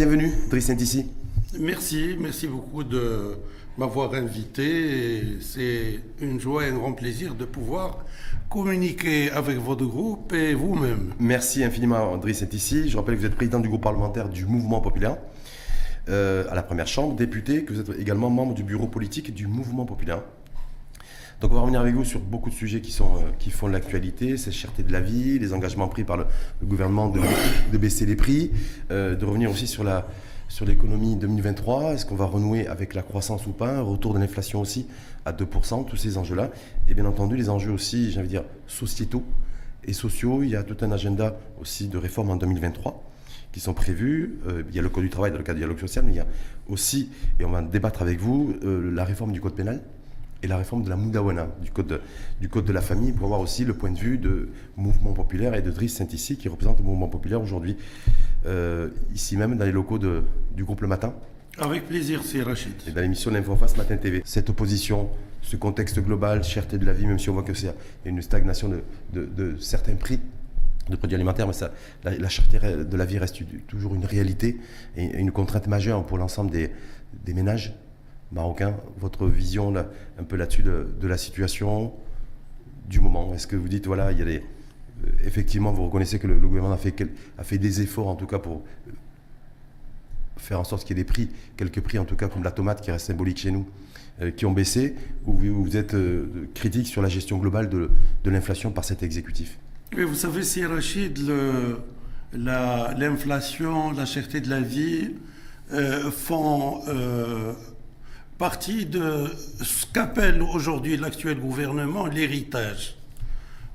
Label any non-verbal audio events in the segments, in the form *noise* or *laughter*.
Bienvenue, Driss ici. Merci, merci beaucoup de m'avoir invité. C'est une joie et un grand plaisir de pouvoir communiquer avec votre groupe et vous-même. Merci infiniment, Driss ici. Je rappelle que vous êtes président du groupe parlementaire du Mouvement Populaire. Euh, à la première chambre, député, que vous êtes également membre du bureau politique du Mouvement Populaire. Donc on va revenir avec vous sur beaucoup de sujets qui, sont, euh, qui font l'actualité, cette cherté de la vie, les engagements pris par le, gouvernement de, baisser les prix, euh, de revenir aussi sur la sur l'économie 2023, est-ce qu'on va renouer avec la croissance ou pas, retour de l'inflation aussi à 2%, tous ces enjeux-là, et bien entendu les enjeux aussi, j'ai envie de dire, sociétaux et sociaux, il y a tout un agenda aussi de réforme en 2023 qui sont prévus. Euh, il y a le Code du travail dans le cadre du dialogue social, mais il y a aussi, et on va débattre avec vous, la réforme du Code pénal et la réforme de la Moudawana, du code, de, du code de la famille, pour avoir aussi le point de vue de mouvement populaire et de Driss Saint-Ici, qui représente le mouvement populaire aujourd'hui, euh, ici même, dans les locaux de, du groupe Le Matin. Avec plaisir, c'est Rachid. Et dans l'émission L'Info Face Matin TV. Cette opposition, ce contexte global, cherté de la vie, même si on voit que c'est une stagnation de, de, de, certains prix de produits alimentaires, mais ça, la, la, cherté de la vie reste toujours une réalité et une contrainte majeure pour l'ensemble des, des ménages marocain, votre vision un peu là-dessus de, la situation du moment? Est-ce que vous dites, voilà, il y a des, euh, effectivement, vous reconnaissez que le, gouvernement a fait, a fait des efforts, en tout cas, pour euh, faire en sorte qu'il y ait des prix, quelques prix, en tout cas, comme la tomate qui reste symbolique chez nous, euh, qui ont baissé, ou vous, êtes critique sur la gestion globale de, l'inflation par cet exécutif? Oui, vous savez, c'est Rachid, l'inflation, la, cherté de la vie font partie de ce qu'appelle aujourd'hui l'actuel gouvernement l'héritage.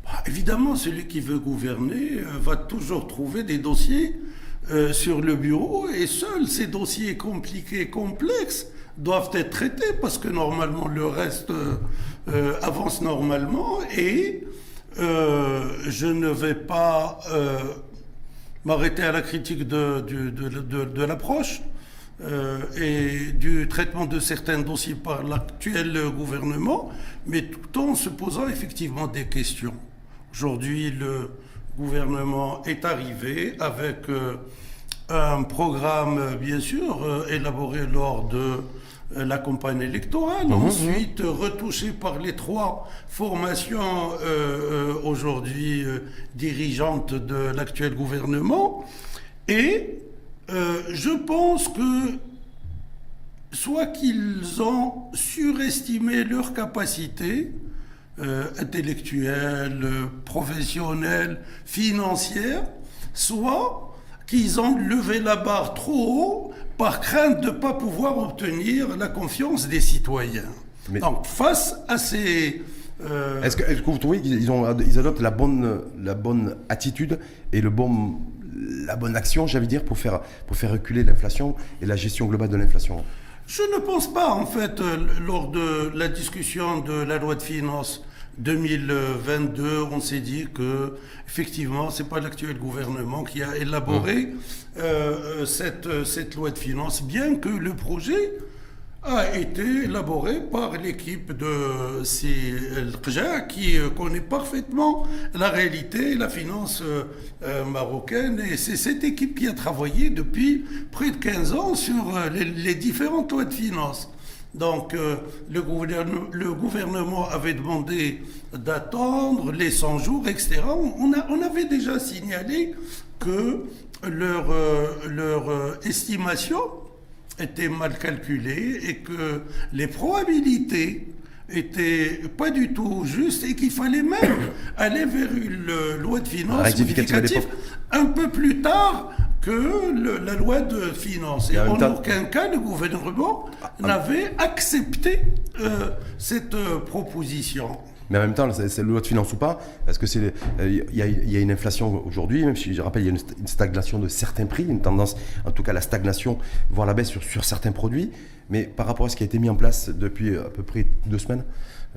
Bah, évidemment, celui qui veut gouverner euh, va toujours trouver des dossiers euh, sur le bureau et seuls ces dossiers compliqués, complexes, doivent être traités parce que normalement le reste euh, avance normalement et je ne vais pas m'arrêter à la critique de l'approche. Euh, et du traitement de certains dossiers par l'actuel gouvernement, mais tout en se posant effectivement des questions. Aujourd'hui, le gouvernement est arrivé avec euh, un programme, bien sûr, euh, élaboré lors de la campagne électorale, mmh, mmh. ensuite retouché par les trois formations aujourd'hui dirigeantes de l'actuel gouvernement, et euh, je pense que soit qu'ils ont surestimé leurs capacités euh, intellectuelles, professionnelles, financières, soit qu'ils ont levé la barre trop haut par crainte de ne pas pouvoir obtenir la confiance des citoyens. Donc face à ces... Euh, est-ce que, est que, vous trouvez qu'ils ils adoptent la bonne, la bonne attitude et le bon la bonne action, j'allais dire, pour faire, pour faire reculer l'inflation et la gestion globale de l'inflation Je ne pense pas, en fait, euh, lors de la discussion de la loi de finances 2022, on s'est dit que effectivement, c'est pas l'actuel gouvernement qui a élaboré mmh. euh, cette, cette loi de finances, bien que le projet a été élaboré par l'équipe de CLRJA qui euh, connaît parfaitement la réalité la finance euh, euh, marocaine. Et c'est cette équipe qui a travaillé depuis près de 15 ans sur les, différentes lois de finances. Donc le, gouvernement, avait demandé d'attendre les 100 jours, etc. On avait déjà signalé que leur, leur estimation était mal calculé et que les probabilités étaient pas du tout justes et qu'il fallait même *coughs* aller vers une loi de finances rectificative un peu plus tard que la loi de finances. Et, en aucun cas, le gouvernement ah, ah. n'avait accepté euh, cette euh, proposition. Mais en même temps, c'est le loi de finances ou pas, parce que c'est euh, il y, a une inflation aujourd'hui, même si je rappelle, il y a une, stagnation de certains prix, une tendance, en tout cas la stagnation, voire la baisse sur, certains produits. Mais par rapport à ce qui a été mis en place depuis à peu près deux semaines,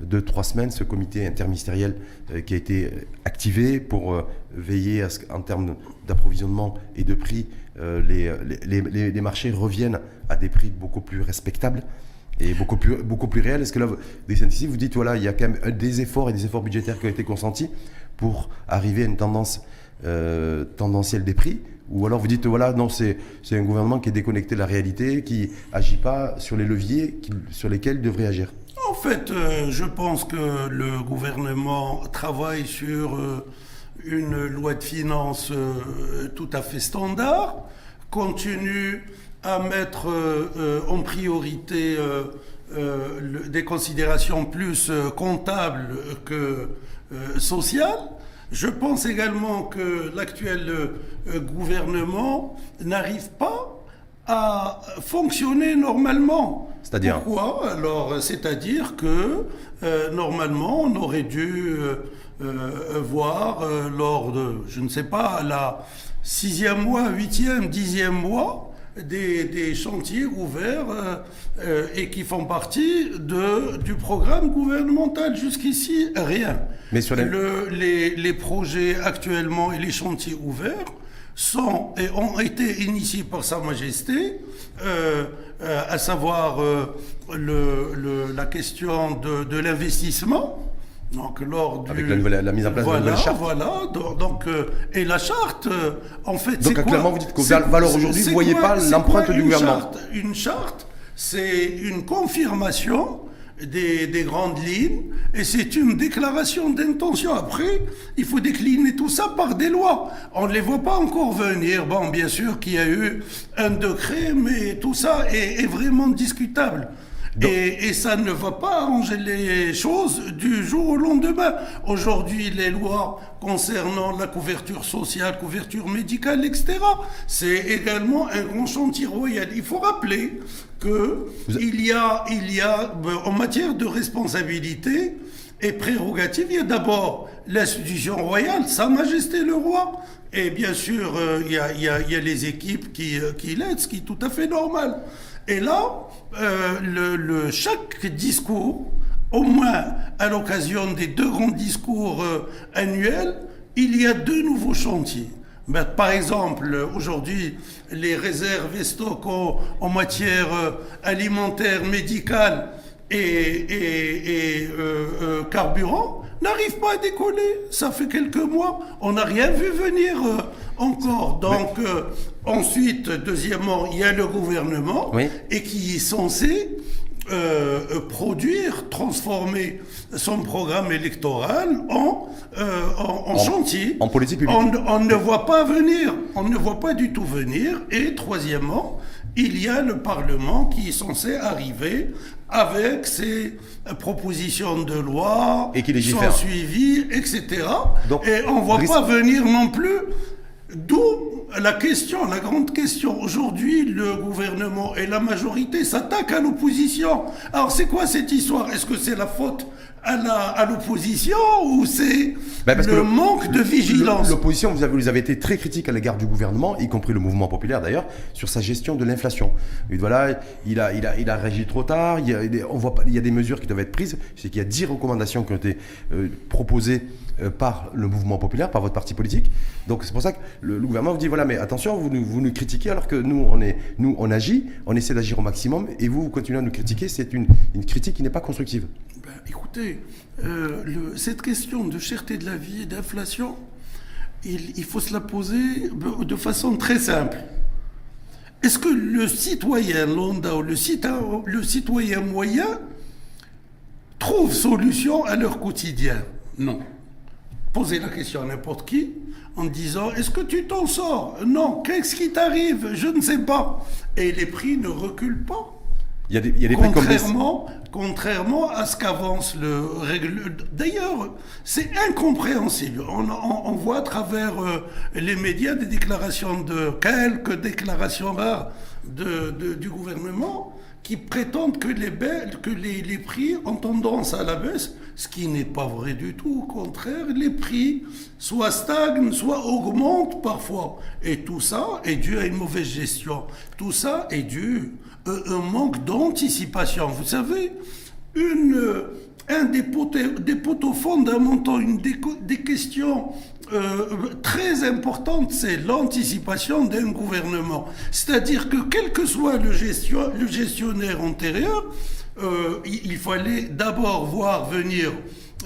deux, trois semaines, ce comité interministériel euh, qui a été activé pour euh, veiller à ce en termes d'approvisionnement et de prix, les, les, les marchés reviennent à des prix beaucoup plus respectables et beaucoup plus, beaucoup plus réel. Est-ce que là, ici, vous dites, voilà, il y a quand même des efforts et des efforts budgétaires qui ont été consentis pour arriver à une tendance tendancielle des prix? Ou alors vous dites, voilà, non, c'est un gouvernement qui est déconnecté de la réalité, qui agit pas sur les leviers sur lesquels il devrait agir? En fait, euh, je pense que le gouvernement travaille sur euh, une loi de finances euh, tout à fait standard, continue à mettre en priorité des considérations plus comptables que sociales. Je pense également que l'actuel euh, gouvernement n'arrive pas à fonctionner normalement. C'est-à-dire Pourquoi? Alors, c'est-à-dire que euh, normalement, on aurait dû euh, voir lors de, je ne sais pas, la sixième mois, huitième, dixième mois, des, chantiers ouverts et qui font partie de, du programme gouvernemental. Jusqu'ici, rien. Mais sur les... les... projets actuellement et les chantiers ouverts sont et ont été initiés par Sa Majesté, euh, euh, à savoir euh, le, la question de, de l'investissement. Donc, lors du... Avec la, la, mise en place de la nouvelle charte. Voilà, donc, et la charte, en fait, Donc, actuellement, vous dites qu'au valeur aujourd'hui, vous ne voyez pas l'empreinte du gouvernement. Charte, une charte, c'est une confirmation des, grandes lignes et c'est une déclaration d'intention. Après, il faut décliner tout ça par des lois. On ne les voit pas encore venir. Bon, bien sûr qu'il y a eu un décret, mais tout ça est, vraiment discutable. Et, et, ça ne va pas arranger les choses du jour au lendemain. Aujourd'hui, les lois concernant la couverture sociale, couverture médicale, etc., c'est également un grand chantier royal. Il faut rappeler que il y a, il y a, ben, en matière de responsabilité et prérogative, il y a d'abord l'institution royale, Sa Majesté le Roi, et bien sûr, euh, il, y a, il, y a, il, y a, les équipes qui, euh, qui l'aident, ce qui est tout à fait normal. Et là, euh, chaque discours, au moins à l'occasion des deux grands discours annuels, il y a deux nouveaux chantiers. Ben, par exemple, aujourd'hui, les réserves et stocks en, matière euh, alimentaire, médicale et, euh, euh, carburant n'arrivent pas à décoller. Ça fait quelques mois. On n'a rien vu venir encore. Donc, ensuite, deuxièmement, il y a le gouvernement et qui est censé euh, euh, produire, transformer son programme électoral en, euh, en, chantier. En politique publique. On, on, ne voit pas venir, on ne voit pas du tout venir. Et troisièmement, il y a le Parlement qui est censé arriver avec ses propositions de loi, et qui son suivi, etc. et on ne voit pas venir non plus D'où la question, la grande question. Aujourd'hui, le gouvernement et la majorité s'attaquent à l'opposition. Alors, c'est quoi cette histoire? Est-ce que c'est la faute à l'opposition ou c'est ben, le, manque de vigilance? L'opposition, vous avez, vous avez été très critique à l'égard du gouvernement, y compris le mouvement populaire d'ailleurs, sur sa gestion de l'inflation. Voilà, il a, il, a, il a réagi trop tard, il y a, on voit pas, il y a des mesures qui doivent être prises, c'est qu'il y a 10 recommandations qui ont été euh, proposées euh, par le mouvement populaire, par votre parti politique. Donc c'est pour ça que le, gouvernement vous dit voilà, mais attention, vous nous, vous nous critiquez alors que nous on, est, nous, on agit, on essaie d'agir au maximum et vous, vous continuez à nous critiquer. C'est une, une critique qui n'est pas constructive. Ben, écoutez, euh, cette question de cherté de la vie et d'inflation, il, faut se la poser de façon très simple. Est-ce que le citoyen lambda ou le, le citoyen moyen trouve solution à leur quotidien? Non poser la question à n'importe qui en disant Est-ce que tu t'en sors? Non. Qu'est-ce qui t'arrive? Je ne sais pas. Et les prix ne reculent pas. Il y a des, il des contrairement, à ce qu'avance le. D'ailleurs, c'est incompréhensible. On, voit à travers euh, les médias des déclarations de quelques déclarations rares de, du gouvernement qui prétendent que les, que les, les, prix ont tendance à la baisse, ce qui n'est pas vrai du tout. Au contraire, les prix soit stagnent, soit augmentent parfois. Et tout ça est dû à une mauvaise gestion. Tout ça est dû un manque d'anticipation. Vous savez, une, un des poteaux, des poteaux fondamentaux, une des, questions euh, très importante, c'est l'anticipation d'un gouvernement. C'est-à-dire que quel que soit le, gestion, le gestionnaire antérieur, euh, il fallait d'abord voir venir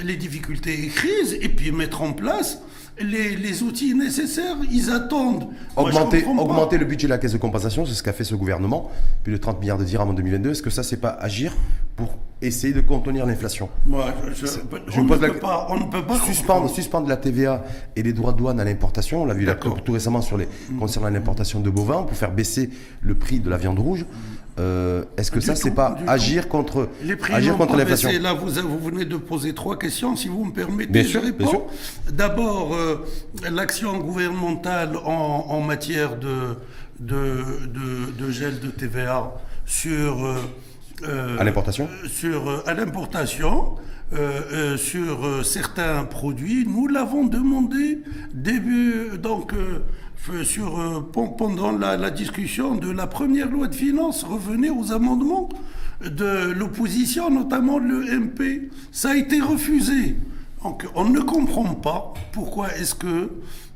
les difficultés et crises et puis mettre en place les, les outils nécessaires, ils attendent. Augmenter, augmenter le budget de la caisse de compensation, c'est ce qu'a fait ce gouvernement, plus de 30 milliards de dirhams en 2022. Est-ce que ça, c'est pas agir pour essayer de contenir l'inflation? Je- je on, ne la- pas, on ne peut pas Suspendre, suspendre la TVA et les droits de douane à l'importation, on l'a vu là, tout récemment sur les, concernant l'importation de bovins, pour faire baisser le prix de la viande rouge. Euh, Est-ce que Du ça, c'est pas agir contre, Les prix agir contre l'inflation. Là, vous, vous venez de poser trois questions, si vous me permettez. Bien je sûr, réponds. D'abord, euh, l'action gouvernementale en, en matière de, de, de, de gel de TVA sur, euh, À l'importation sur à l'importation. Euh, euh, sur euh, certains produits, nous l'avons demandé début donc sur pen- pendant la, discussion de la première loi de finances, revenez aux amendements de l'opposition, notamment le MP. Ça a été refusé. Donc on ne comprend pas pourquoi est-ce que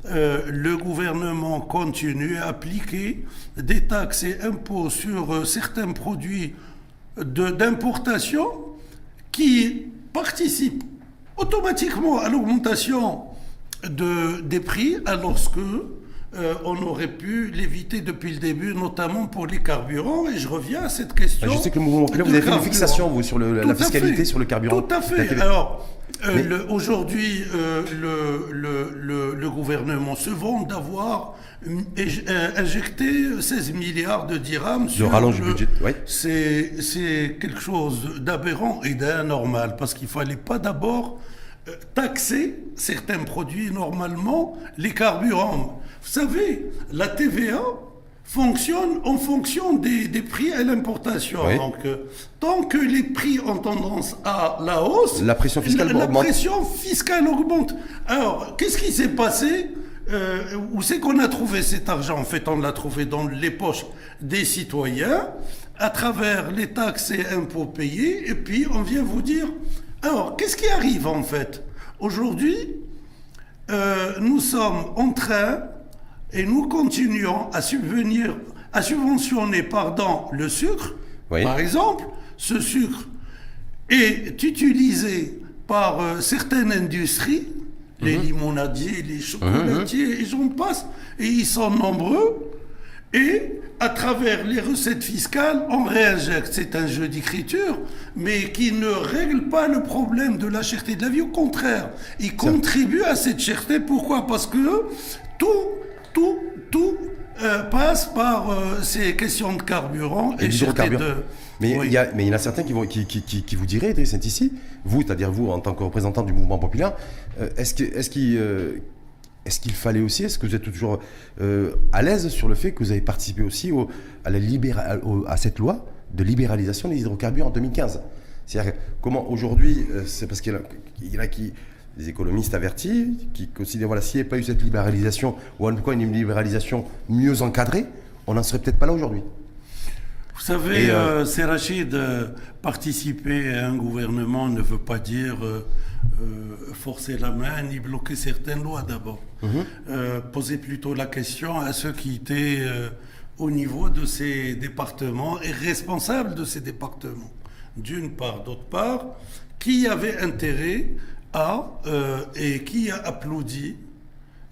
le gouvernement continue à appliquer des taxes et impôts sur certains produits d'importation qui participent automatiquement à l'augmentation de, des prix alors que euh, on aurait pu l'éviter depuis le début, notamment pour les carburants. Et je reviens à cette question. Bah, Je sais que le mouvement populaire, vous avez fait une fixation, vous, sur le- la fiscalité sur le carburant. Tout à fait. Alors, euh, Mais- le- aujourd'hui, euh, le, le, le, le gouvernement se vante d'avoir injecté 16 milliards de dirhams sur rallonge du le- budget, ouais. C'est quelque chose d'aberrant et d'anormal parce qu'il fallait pas d'abord taxer certains produits normalement, les carburants. Vous savez, la TVA fonctionne en fonction des, des prix à l'importation. Oui. Donc, euh, tant que les prix ont tendance à la hausse, La pression fiscale la, la augmente. pression fiscale augmente. Alors, qu'est-ce qui s'est passé Euh, Où c'est qu'on a trouvé cet argent? En fait, on l'a trouvé dans les poches des citoyens, à travers les taxes et impôts payés, et puis on vient vous dire, alors, qu'est-ce qui arrive en fait? Aujourd'hui, euh, nous sommes en train, et nous continuons à subvenir, à subventionner, pardon, le sucre, Oui. par exemple, ce sucre est utilisé par euh, certaines industries, les limonadiers, les chocolatiers, et j'en passe, et ils sont nombreux, et à travers les recettes fiscales, on réinjecte. C'est un jeu d'écriture, mais qui ne règle pas le problème de la cherté de la vie. Au contraire, il contribue à cette cherté. Pourquoi? Parce que tout, tout, tout euh, passe par euh, ces questions de carburant Et d'hydrocarbures. de... Mais Oui. il y a, mais il y en a certains qui, vont, qui, qui, qui, qui vous diraient, Idriss ici, vous, c'est-à-dire vous en tant que représentant du mouvement populaire, euh, est-ce que- est-ce qu'il euh, est-ce qu'il fallait aussi, est-ce que vous êtes toujours euh, à l'aise sur le fait que vous avez participé aussi au- à, la libéra- au- à cette loi de libéralisation des hydrocarbures en 2015 C'est-à-dire comment aujourd'hui, euh, c'est parce qu'il y en a- il y en a qui, des économistes avertis, qui considèrent, voilà, s'il n'y avait pas eu cette libéralisation, ou en tout cas une libéralisation mieux encadrée, on n'en serait peut-être pas là aujourd'hui. Vous savez, euh, euh, c'est Rachid, euh, participer à un gouvernement ne veut pas dire euh, forcer la main ni bloquer certaines lois d'abord. Euh, poser plutôt la question à ceux qui étaient au niveau de ces départements et responsables de ces départements. D'une part, d'autre part, qui avait intérêt à euh, et qui a applaudi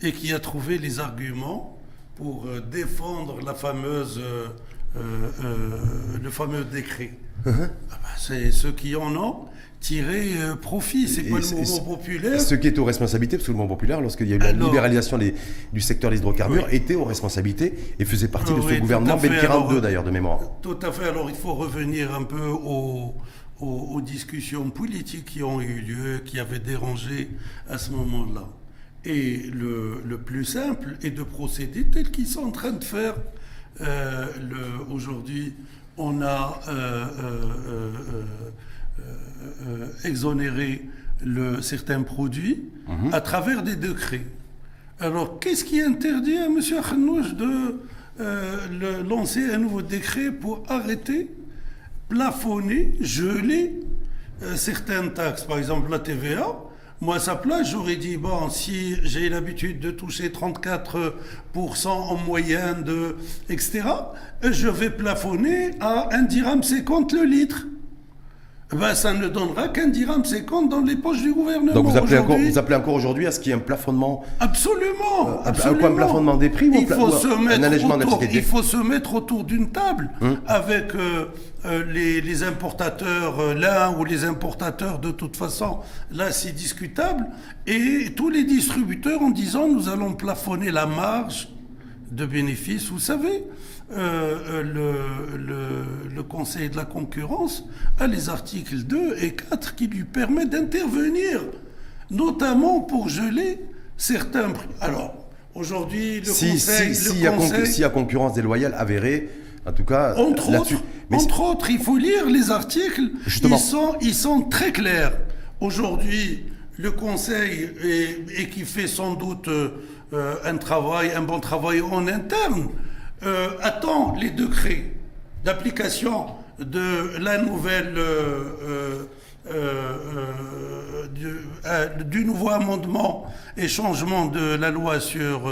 et qui a trouvé les arguments pour euh, défendre la fameuse, euh, le fameux décret. Ah bah, c'est ceux qui en ont tiré euh, profit. C'est pas le mouvement populaire? Ce qui est aux responsabilités, parce que le mouvement populaire, lorsqu'il y a eu la Alors- libéralisation des- du secteur des hydrocarbures, Oui. était aux responsabilités et faisait partie de ce gouvernement à fait. Ben 42 Alors, d'ailleurs de mémoire. Tout à fait. Alors il faut revenir un peu aux, aux- aux discussions politiques qui ont eu lieu, qui avaient dérangé à ce moment-là. Et le, le plus simple est de procéder tel qu'ils sont en train de faire. Euh, Aujourd'hui, on a euh, euh, exonéré le, certains produits à travers des décrets. Alors, qu'est-ce qui interdit à M. Khanouch de lancer un nouveau décret pour arrêter, plafonner, geler euh, certaines taxes Par exemple, la TVA. Moi, à sa place, j'aurais dit, bon, si j'ai l'habitude de toucher 34% en moyenne, de, etc., je vais plafonner à 1 dirham 50 le litre. Ben, ça ne donnera qu'un dirham 50 dans les poches du gouvernement. Donc vous appelez, encore, vous appelez encore aujourd'hui à ce qu'il y ait un plafonnement Absolument, euh, absolument. Un plafonnement des prix il faut, se un allègement autour, il faut se mettre autour d'une table Hum. avec euh, euh, les, les, importateurs, l'un ou les importateurs de toute façon, là c'est discutable, et tous les distributeurs en disant nous allons plafonner la marge de bénéfices. Vous savez, euh, le, le, le, Conseil de la concurrence a les articles 2 et 4 qui lui permettent d'intervenir, notamment pour geler certains prix. Alors, aujourd'hui, le si, Conseil... Si, le si, conseil... y a concurrence déloyale avérée, en tout cas, entre autres, mais entre autres, il faut lire les articles. Justement. Ils sont, ils sont très clairs. Aujourd'hui, le Conseil, et, et, qui fait sans doute euh, un travail, un bon travail en interne, euh, attend les décrets d'application de la nouvelle euh, du, du, nouveau amendement et changement de la loi sur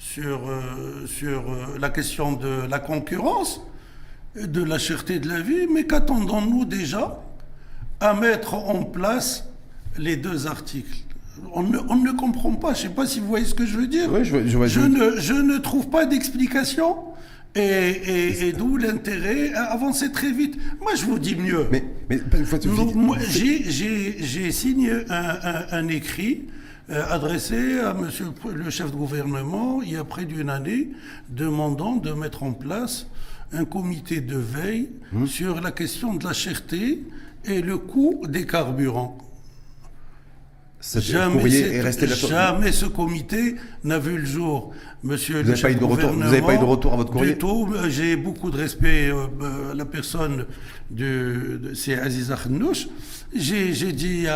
sur, euh, euh, la question de la concurrence, de la cherté de la vie, mais qu'attendons-nous déjà à mettre en place les deux articles? On ne, on ne, comprend pas, je ne sais pas si vous voyez ce que je veux dire. Oui, je, je, vois, je, ne, je ne trouve pas d'explication. Et, et, et d'où l'intérêt à avancer très vite. Moi, je vous dis mieux. Mais, mais j'ai signé un, un, un écrit euh, adressé à monsieur le chef de gouvernement il y a près d'une année, demandant de mettre en place un comité de veille mmh. sur la question de la cherté et le coût des carburants. Jamais, est resté jamais ce comité n'a vu le jour. Monsieur vous le chef de retour, Vous n'avez pas eu de retour à votre courrier? J'ai beaucoup de respect euh, à la personne de, de c'est Aziz Akhnouch. J'ai dit,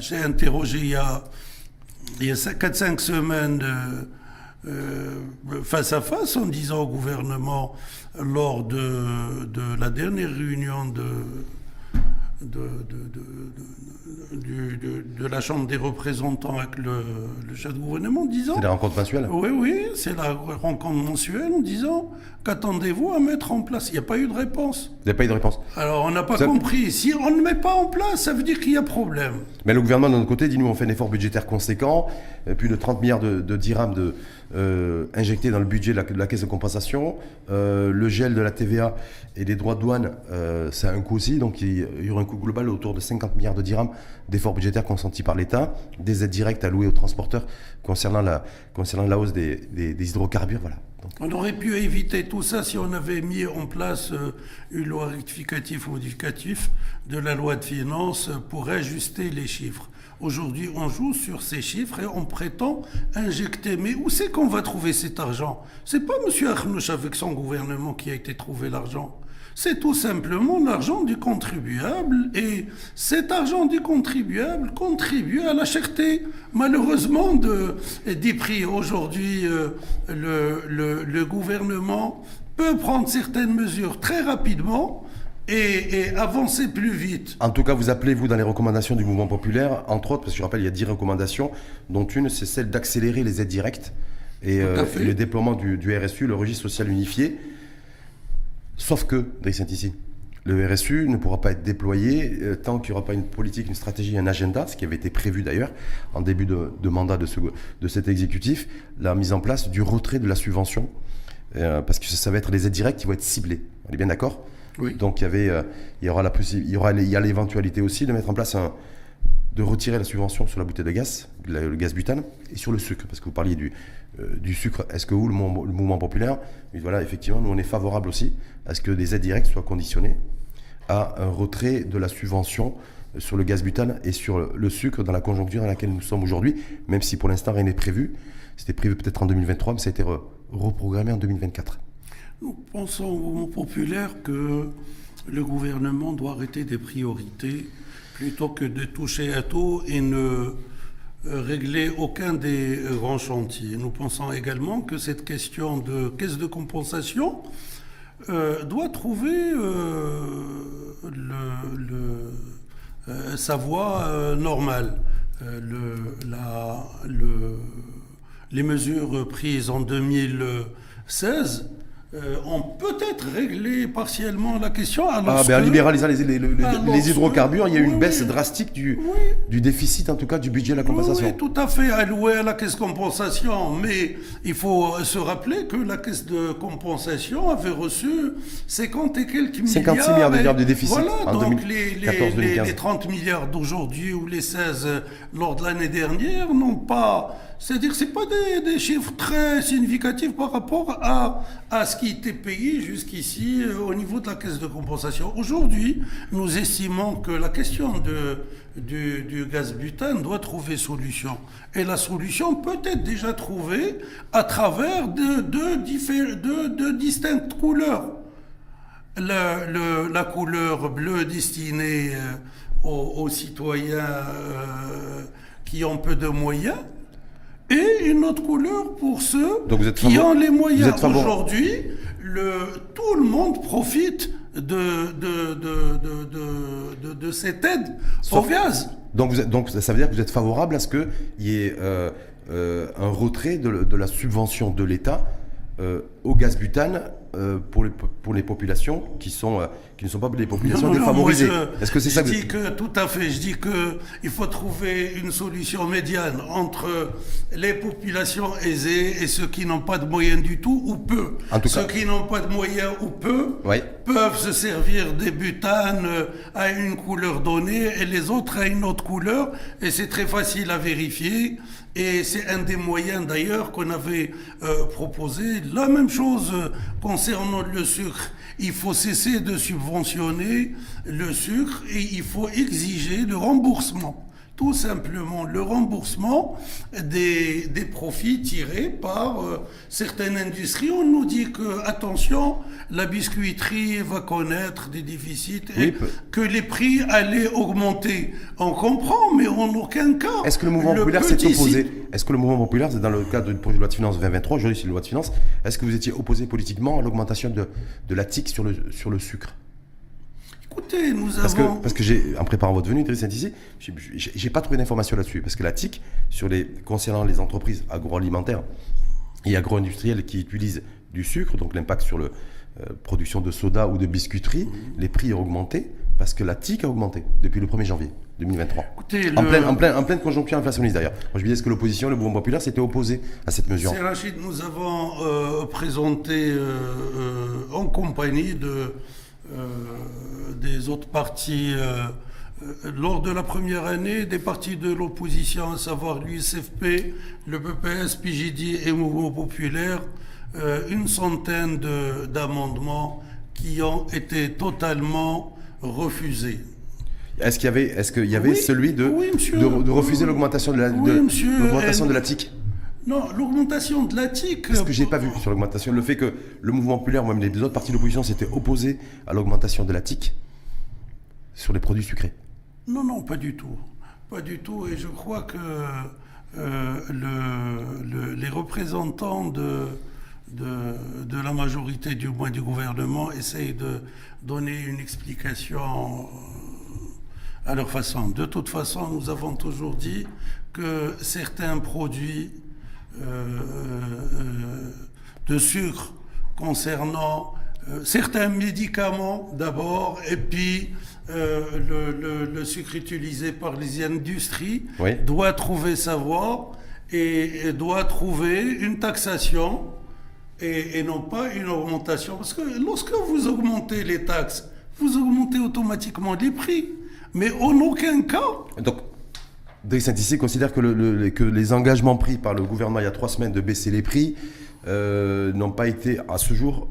j'ai interrogé il y a il y a 4-5 semaines euh, euh, face à face en disant au gouvernement lors de, de la dernière réunion de, de, de, la Chambre des représentants avec le, le chef de gouvernement, disant... C'est la rencontre mensuelle Oui, oui, c'est la rencontre mensuelle en disant qu'attendez-vous à mettre en place Il n'y a pas eu de réponse. Il n'y a pas eu de réponse. Alors on n'a pas ça... compris. Si on ne met pas en place, ça veut dire qu'il y a problème. Mais le gouvernement, de notre côté, dit nous, on fait un effort budgétaire conséquent, plus de 30 milliards de, de dirhams de, euh, dans le budget de la, caisse de compensation. Euh, le gel de la TVA et des droits de douane, euh, c'est un coût aussi. Donc il y aura un coût global autour de 50 milliards de dirhams d'efforts budgétaires consentis par l'État, des aides directes allouées aux transporteurs concernant la, concernant la hausse des, des, hydrocarbures. Voilà. On aurait pu éviter tout ça si on avait mis en place euh, une loi rectificative ou modificative de la loi de finances pour ajuster les chiffres. Aujourd'hui, on joue sur ces chiffres et on prétend injecter. Mais où c'est qu'on va trouver cet argent? C'est pas M. Arnouch avec son gouvernement qui a été trouvé l'argent. C'est tout simplement l'argent du contribuable et cet argent du contribuable contribue à la cherté, malheureusement, de, des prix. Aujourd'hui, euh, le, gouvernement peut prendre certaines mesures très rapidement et, et, avancer plus vite. En tout cas, vous appelez, vous, dans les recommandations du mouvement populaire, entre autres, parce que je rappelle, il y a 10 recommandations, dont une, c'est celle d'accélérer les aides directes et, euh, et le déploiement du, du, RSU, le registre social unifié. Sauf que, Driss ici, le RSU ne pourra pas être déployé euh, tant qu'il n'y aura pas une politique, une stratégie, un agenda, ce qui avait été prévu d'ailleurs en début de, de mandat de, ce, de, cet exécutif, la mise en place du retrait de la subvention, euh, parce que ça va être les aides directes qui vont être ciblées. On est bien d'accord? Donc il y avait, euh, aura la il y a l'éventualité aussi de mettre en place un, de retirer la subvention sur la bouteille de gaz, le, gaz butane, et sur le sucre, parce que vous parliez du, euh, sucre. Est-ce que vous, le, mouvement, populaire, voilà, effectivement, nous on est favorable aussi à ce que des aides directes soient conditionnées à un retrait de la subvention sur le gaz butane et sur le sucre dans la conjoncture dans laquelle nous sommes aujourd'hui, même si pour l'instant rien n'est prévu. C'était prévu peut-être en 2023, mais ça a été re reprogrammé en 2024. Nous pensons au mouvement populaire que le gouvernement doit arrêter des priorités plutôt que de toucher à tout et ne régler aucun des grands chantiers. Nous pensons également que cette question de caisse de compensation euh, doit trouver euh, euh, sa voie normale. Les mesures prises en 2016 euh, ont peut-être réglé partiellement la question. Ah, ben en libéralisant les, les, les, hydrocarbures, il y a eu une baisse drastique du, du déficit, en tout cas, du budget de la compensation. Oui, tout à fait, alloué à la caisse de compensation. Mais il faut se rappeler que la caisse de compensation avait reçu 50 et quelques milliards. 56 milliards de milliards de déficit voilà, donc les, les 30 milliards d'aujourd'hui ou les 16 lors de l'année dernière n'ont pas c'est-à-dire que ce pas des, des, chiffres très significatifs par rapport à, à ce qui était payé jusqu'ici euh, au niveau de la caisse de compensation. Aujourd'hui, nous estimons que la question du, gaz butane doit trouver solution. Et la solution peut être déjà trouvée à travers de, de, distinctes couleurs. Le, la couleur bleue destinée euh, aux, aux, citoyens euh, qui ont peu de moyens et une autre couleur pour ceux qui ont les moyens. Aujourd'hui, le, tout le monde profite de, de, de, de, cette aide au gaz. Donc, vous êtes, donc ça veut dire que vous êtes favorable à ce qu'il y ait euh, euh, un retrait de, la subvention de l'État euh, au gaz butane pour, les, pour les populations qui, sont, qui ne sont pas des populations défavorisées. Est-ce que c'est ça Je dis que tout à fait. Je dis qu'il faut trouver une solution médiane entre les populations aisées et ceux qui n'ont pas de moyens du tout ou peu. En tout ceux qui n'ont pas de moyens ou peu peuvent se servir des butanes à une couleur donnée et les autres à une autre couleur. Et c'est très facile à vérifier. Et c'est un des moyens d'ailleurs qu'on avait euh, proposé. La même chose concernant le sucre. Il faut cesser de subventionner le sucre et il faut exiger le remboursement tout simplement le remboursement des, des profits tirés par euh, certaines industries. On nous dit que, attention, la biscuiterie va connaître des déficits et que les prix allaient augmenter. On comprend, mais en aucun cas. Est-ce que le mouvement populaire s'est opposé? Est-ce que le mouvement populaire, dans le cadre du projet de loi de finances 2023, aujourd'hui c'est une loi de finances, est-ce que vous étiez opposé politiquement à l'augmentation de, de la TIC sur le, sur le sucre? Écoutez, nous parce avons. Que, parce que j'ai, en préparant votre venue, Idriss ici, j'ai pas trouvé d'informations là-dessus. Parce que la TIC, sur les, concernant les entreprises agroalimentaires et agro-industrielles qui utilisent du sucre, donc l'impact sur la euh, production de soda ou de biscuiterie, mhm. les prix ont augmenté parce que la TIC a augmenté depuis le 1er janvier 2023. Écoutez, en, pleine, en, pleine, en, pleine, conjoncture inflationniste d'ailleurs. Moi je me disais que l'opposition, le mouvement populaire s'était opposé à cette mesure? C'est Rachid, nous avons euh, présenté euh, en compagnie de des autres partis euh, euh, lors de la première année, des partis de l'opposition, à savoir l'USFP, le PPS, PJD et Mouvement Populaire, une centaine d'amendements qui ont été totalement refusés. Est-ce qu'il y avait, est-ce qu'il y avait celui de, de, refuser l'augmentation de la, l'augmentation de la TIC? Non, l'augmentation de la TIC. Ce que j'ai pas vu sur l'augmentation, le fait que le mouvement populaire, même les autres partis de l'opposition, s'étaient opposés à l'augmentation de la TIC sur les produits sucrés. Non, non, pas du tout. Pas du tout. Et je crois que euh, le, les représentants de, de, la majorité, du moins du gouvernement, essayent de donner une explication à leur façon. De toute façon, nous avons toujours dit que certains produits euh, euh, de sucre concernant euh, certains médicaments d'abord, et puis le, sucre utilisé par les industries doit trouver sa voie et, doit trouver une taxation et, et, non pas une augmentation. Parce que lorsque vous augmentez les taxes, vous augmentez automatiquement les prix. Mais en aucun cas. Donc, Driss Saint-Ici considère que, le, que, les engagements pris par le gouvernement il y a trois semaines de baisser les prix euh, n'ont pas été à ce jour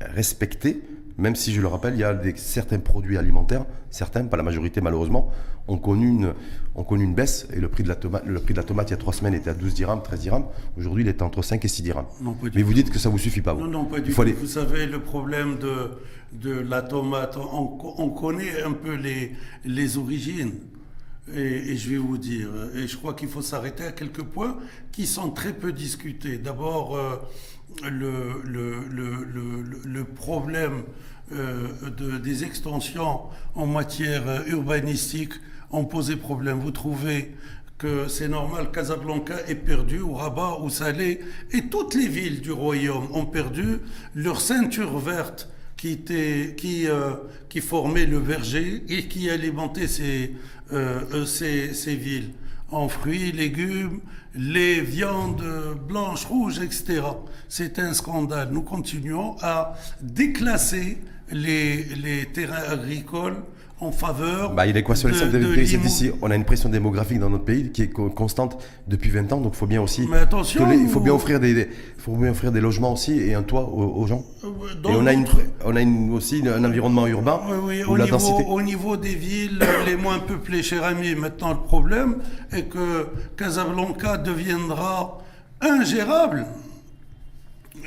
respectés, même si je le rappelle, il y a des, certains produits alimentaires, certains, pas la majorité malheureusement, ont connu une, ont connu une baisse et le prix, de la tomate, le prix de la tomate il y a trois semaines était à 12 dirhams, 13 dirhams. Aujourd'hui, il est entre 5 et 6 dirhams. Mais vous dites que ça ne vous suffit pas. Vous. Non, non, pas du tout. Vous savez, le problème de, de la tomate, on, on connaît un peu les, les origines. Et, je vais vous dire, et je crois qu'il faut s'arrêter à quelques points qui sont très peu discutés. D'abord, euh, le, problème euh, de, des extensions en matière urbanistique ont posé problème. Vous trouvez que c'est normal, Casablanca est perdu, ou Rabat, ou Salé, et toutes les villes du royaume ont perdu leur ceinture verte qui, était, euh, formait le verger et qui alimentait ces, euh, euh, villes en fruits, légumes, les viandes blanches, rouges, etc. C'est un scandale. Nous continuons à déclasser les terrains agricoles en faveur. Bah, il est quoi de- de, de l'immo- ici On a une pression démographique dans notre pays qui est co- constante depuis 20 ans, donc il faut bien aussi. Mais attention, il faut bien offrir des, des- faut bien offrir des logements aussi et un toit aux, aux gens. Euh, Et on a, une, on a une, aussi un environnement urbain Oui, oui, où au, la niveau, densité. au niveau des villes les moins peuplées, cher ami, maintenant le problème est que Casablanca deviendra ingérable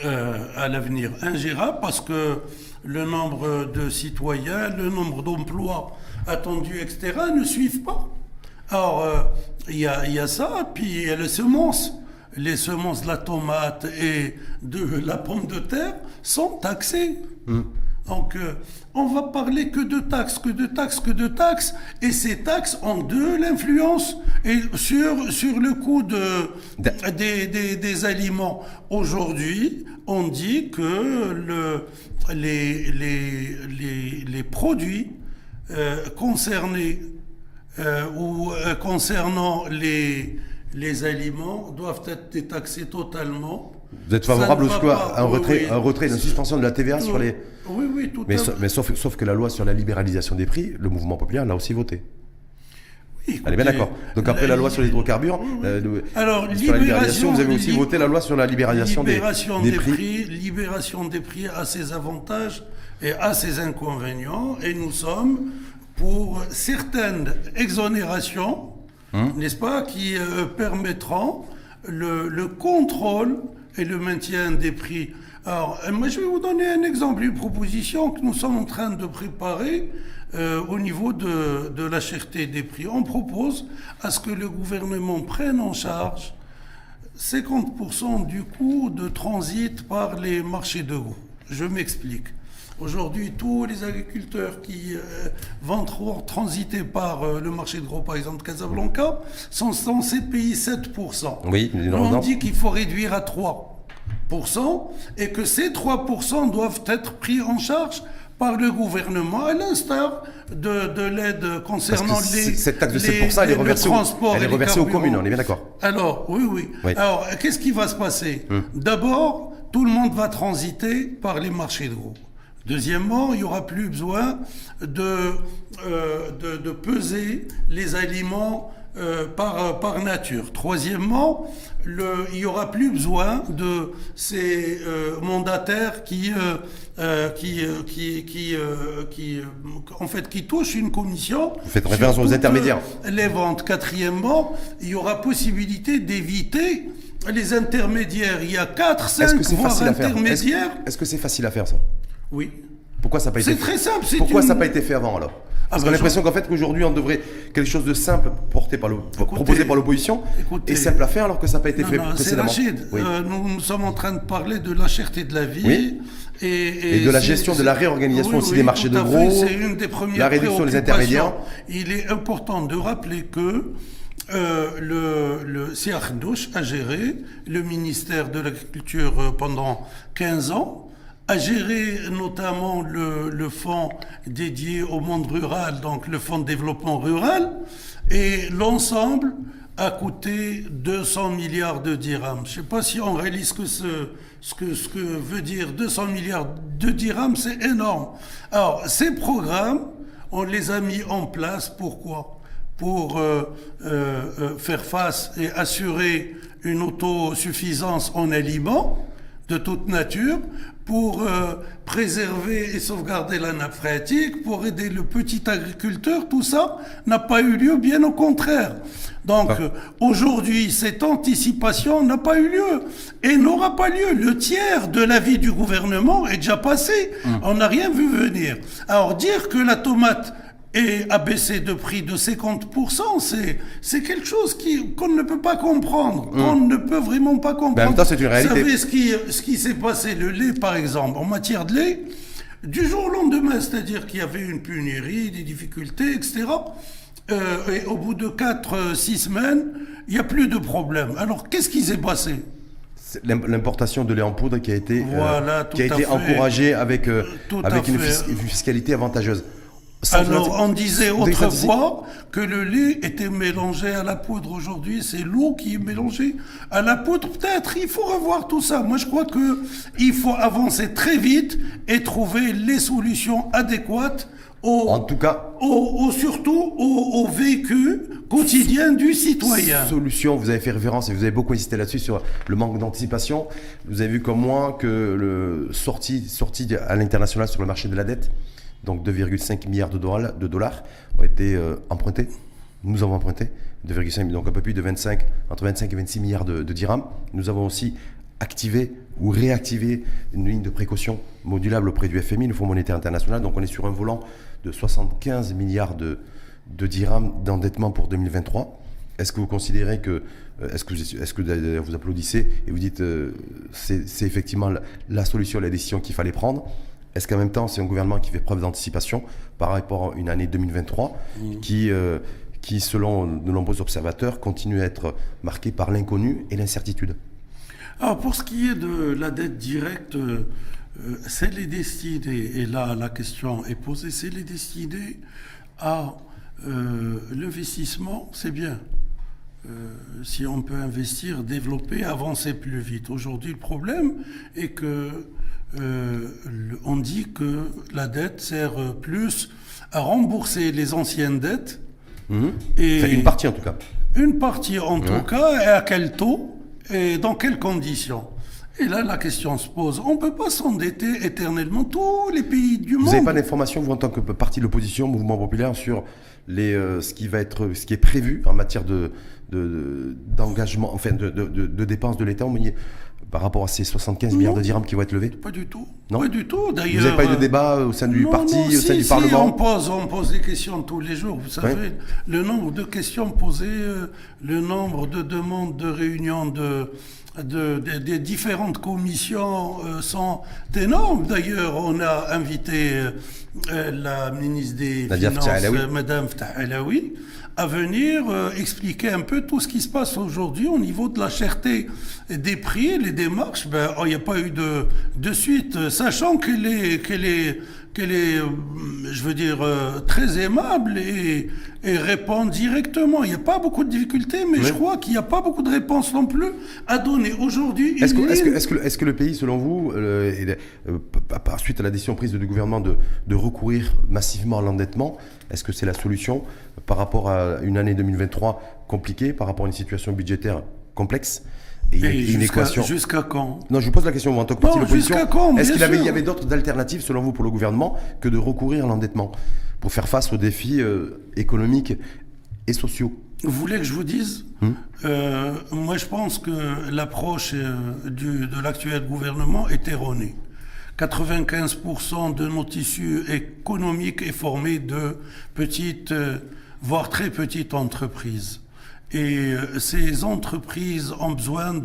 euh, à l'avenir. Ingérable parce que le nombre de citoyens, le nombre d'emplois attendus, etc., ne suivent pas. Alors, euh, il y, a, il y a ça, puis il y a les semences. Les semences de la tomate et de la pomme de terre sont taxées. Donc, euh, on va parler que de taxes, que de taxes, que de taxes, et ces taxes ont de l'influence sur, sur le coût de, des, des, des aliments. Aujourd'hui, on dit que le, les, les, les, les produits euh, concernés euh, ou euh, concernant les, les aliments doivent être détaxés totalement. Vous êtes favorable au un retrait, oui. un retrait, une suspension de la TVA sur les. Oui, oui, tout Mais, à mais sauf, sauf que la loi sur la libéralisation des prix, le mouvement populaire l'a aussi voté. Oui, Elle est bien écoutez, d'accord. Donc après la loi sur les hydrocarbures, Oui, oui. euh, Alors, sur la libéralisation, vous avez aussi lib- voté la loi sur la libéralisation des, libération des des prix. prix. Libération des prix a ses avantages et a ses inconvénients. Et nous sommes pour certaines exonérations, Hum. n'est-ce pas, qui euh, permettront le, le contrôle et le maintien des prix. Alors, euh, moi, je vais vous donner un exemple, une proposition que nous sommes en train de préparer euh, au niveau de, de la cherté des prix. On propose à ce que le gouvernement prenne en charge 50% du coût de transit par les marchés de gros. Je m'explique. Aujourd'hui, tous les agriculteurs qui euh, vont transiter par euh, le marché de gros, par exemple Casablanca, sont censés payer 7%. Oui, non, on dit qu'il faut réduire à 3% et que ces 3% doivent être pris en charge par le gouvernement, à l'instar de, de l'aide Parce concernant que les. cette taxe de les- 7%, elle est reversée, aux- transport elle est et les reversée aux carburants. communes, on est bien d'accord. Alors, oui, oui. Oui. Alors, qu'est-ce qui va se passer D'abord, tout le monde va transiter par les marchés de gros. Deuxièmement, il n'y aura plus besoin de, euh, de, de peser les aliments euh, par, par nature. Troisièmement, le, il n'y aura plus besoin de ces euh, mandataires qui, euh, euh, qui, euh, qui, qui, euh, qui, euh, en fait, qui touchent une commission. Vous faites référence aux intermédiaires. euh, les ventes. Quatrièmement, il y aura possibilité d'éviter les intermédiaires. Il y a 4, Est-ce 5 que c'est voire facile à faire? Est-ce intermédiaires. est-ce que c'est facile à faire ça? Oui. Pourquoi ça n'a pas été C'est fait très simple. Pourquoi une- ça n'a pas été fait avant alors Parce bah, qu'on a l'impression qu'en fait qu'aujourd'hui on devrait quelque chose de simple porté par le, proposé par l'opposition et simple à faire alors que ça n'a pas été Non, fait non, c'est précédemment. Rachid. Oui. Euh, nous, nous sommes en train de parler de la cherté de la vie. Oui. Et, Et de la gestion, de la réorganisation aussi des marchés de gros, une des premières la réduction des intermédiaires. Il est important de rappeler que euh, le, le a géré le ministère de l'Agriculture euh, pendant 15 ans, a géré notamment le, fonds dédié au monde rural, donc le fonds de développement rural, et l'ensemble a coûté 200 milliards de dirhams. Je ne sais pas si on réalise ce, que, ce que veut dire 200 milliards de dirhams, c'est énorme. Alors, ces programmes, on les a mis en place, pourquoi? Pour euh, euh, euh, faire face et assurer une autosuffisance en aliments de toute nature, pour euh, préserver et sauvegarder la nappe phréatique, pour aider le petit agriculteur, tout ça n'a pas eu lieu, bien au contraire. Donc Ah. euh, aujourd'hui, cette anticipation n'a pas eu lieu et n'aura pas lieu. Le tiers de l'avis du gouvernement est déjà passé. On n'a rien vu venir. Alors dire que la tomate et a baissé de prix de 50%, c'est, quelque chose qu'on ne peut pas comprendre, qu'on ne peut vraiment pas comprendre. Mais en même temps, c'est une réalité. Vous savez ce qui, ce qui s'est passé, le lait par exemple, en matière de lait, du jour au lendemain, c'est-à-dire qu'il y avait une pénurie, des difficultés, etc. euh, et au bout de 4-6 semaines, il n'y a plus de problème. Alors, qu'est-ce qui s'est passé? L'importation de lait en poudre qui a été, euh, Voilà, qui a été encouragée avec, euh, avec une, fait. fis- une fiscalité avantageuse. Alors, on disait autrefois que le lait était mélangé à la poudre. Aujourd'hui, c'est l'eau qui est mélangée à la poudre. Peut-être, il faut revoir tout ça. Moi, je crois que il faut avancer très vite et trouver les solutions adéquates au, En tout cas, au- au- surtout au, au vécu quotidien du citoyen. solution, vous avez fait référence et vous avez beaucoup insisté là-dessus sur le manque d'anticipation. Vous avez vu comme moi que le sortie, sortie à l'international sur le marché de la dette, donc 2,5 milliards de dollars, ont été euh, empruntés. Nous avons emprunté 2,5, donc un peu plus de 25, entre 25 et 26 milliards de, dirhams. Nous avons aussi activé ou réactivé une ligne de précaution modulable auprès du FMI, le Fonds monétaire international. Donc on est sur un volant de 75 milliards de, dirhams d'endettement pour 2023. Est-ce que vous considérez que, euh, est-ce que, vous- applaudissez et vous dites euh, c'est, effectivement la solution, la décision qu'il fallait prendre? Est-ce qu'en même temps c'est un gouvernement qui fait preuve d'anticipation par rapport à une année 2023 qui, euh, qui, selon de nombreux observateurs, continue à être marquée par l'inconnu et l'incertitude? Alors pour ce qui est de la dette directe, euh, c'est les destinées, et là la question est posée, c'est les destinées à euh, l'investissement, c'est bien. Euh, si on peut investir, développer, avancer plus vite. Aujourd'hui, le problème est que euh, on dit que la dette sert plus à rembourser les anciennes dettes et Enfin, une partie en tout cas. une partie en tout cas, et à quel taux et dans quelles conditions Et là, la question se pose. On ne peut pas s'endetter éternellement. Tous les pays du Vous monde. n'avez pas d'informations, vous, en tant que parti de l'opposition, mouvement populaire, sur les, euh, ce, qui va être, ce qui est prévu en matière de, de- de- d'engagement, enfin de, de- de- de dépenses de l'État? Au milieu- par rapport à ces 75 milliards de dirhams qui vont être levés Pas du tout. Non Pas du tout. D'ailleurs. Vous n'avez pas eu de euh, débat au sein du non, parti, non, au sein si, du si, Parlement on pose, on pose des questions tous les jours. Vous savez, Ouais. le nombre de questions posées, euh, le nombre de demandes de réunions de, de- de- des différentes commissions euh, sont énormes. D'ailleurs, on a invité euh, la ministre des Finances, Ftahalaoui, à venir euh, expliquer un peu tout ce qui se passe aujourd'hui au niveau de la cherté des prix, les démarches. Ben, oh, il n'y a pas eu de, de suite, sachant qu'elle est, qu'elle est, qu'elle est, euh, je veux dire, euh, très aimable et, et répond directement. Il n'y a pas beaucoup de difficultés, mais je crois qu'il n'y a pas beaucoup de réponses non plus à donner aujourd'hui. Est-ce que, est-ce que- est-ce que- le pays, selon vous, euh, euh, suite à la décision prise du gouvernement de, de recourir massivement à l'endettement, est-ce que c'est la solution par rapport à une année 2023 compliquée, par rapport à une situation budgétaire complexe et une, Et une jusqu'à, équation jusqu'à quand? Non, je vous pose la question, vous, en tant que parti l'opposition. jusqu'à quand, Est-ce qu'il avait, il y avait d'autres alternatives, selon vous, pour le gouvernement, que de recourir à l'endettement pour faire face aux défis euh, économiques et sociaux? Vous voulez que je vous dise? Hmm. Euh, Moi, je pense que l'approche euh, de l'actuel gouvernement est erronée. 95% de notre tissu économique est formé de petites, euh, voire très petites entreprises. Et euh, ces entreprises ont besoin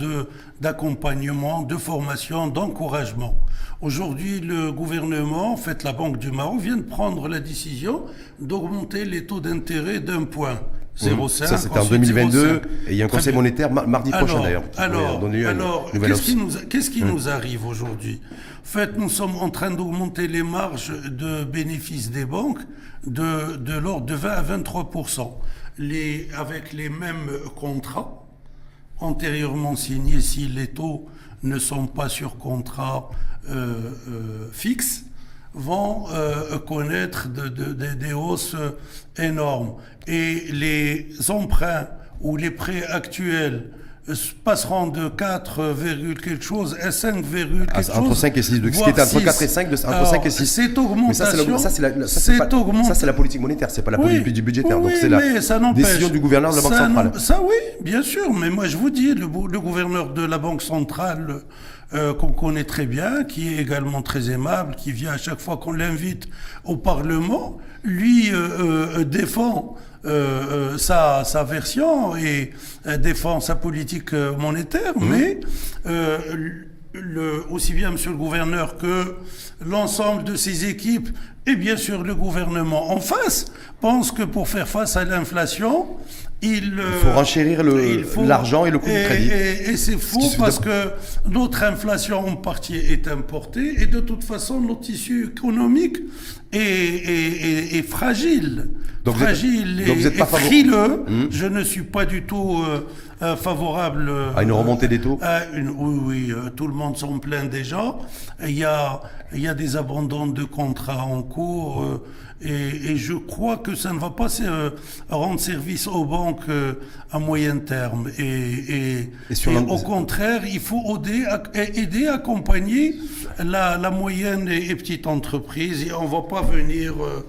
d'accompagnement, de formation, d'encouragement. Aujourd'hui, le gouvernement, en fait la Banque du Maroc, vient de prendre la décision d'augmenter les taux d'intérêt d'un point. 0,5. Mmh. Ça, c'était en ensuite 2022, 0,5. et il y a un conseil monétaire ma- mardi prochain Alors, d'ailleurs. qui pourrait alors, alors, qu'est-ce qui, qui nous arrive aujourd'hui? En fait, nous sommes en train d'augmenter les marges de bénéfices des banques de, de l'ordre de 20 à 23 les, avec les mêmes contrats antérieurement signés si les taux ne sont pas sur contrat euh, euh, fixe vont euh, connaître de- de- de- des hausses énormes. Et les emprunts ou les prêts actuels passeront de 4, virgule quelque chose à 5, virgule Ah, quelque entre chose. 5 et 6, donc ce qui voire était entre 6. 4 et 5, de- entre Alors, 5 et 6. Cette Mais ça, c'est augmentation, la, ça, c'est la- c'est la politique monétaire, c'est pas la oui, politique du budgétaire. oui, donc c'est la ça décision du gouverneur de la Banque Ça centrale. Ça, oui, bien sûr. Mais moi, je vous dis, le, le gouverneur de la Banque centrale, euh, qu'on connaît très bien, qui est également très aimable, qui vient à chaque fois qu'on l'invite au Parlement, lui euh, euh, défend euh, euh, sa, sa version et défend sa politique monétaire, Mmh. mais euh, le, aussi bien Monsieur le gouverneur que l'ensemble de ses équipes et bien sûr le gouvernement en face pensent que pour faire face à l'inflation, il, il, faut renchérir l'argent et le coût et, du crédit. Et, et c'est faux parce que notre inflation en partie est importée et de toute façon notre tissu économique est, est, est fragile. Donc fragile vous êtes, donc vous êtes et pas frileux. Mmh. Je ne suis pas du tout euh, euh, favorable euh, à une remontée des taux. À une, oui, oui, tout le monde s'en plaint déjà. Il y a, il y a des abandons de contrats en cours. Et, et, je crois que ça ne va pas euh, rendre service aux banques euh, à moyen terme. Et, et, et au contraire, il faut aider, aider accompagner la, la moyenne et, petite entreprise. Et on ne va pas venir... Euh...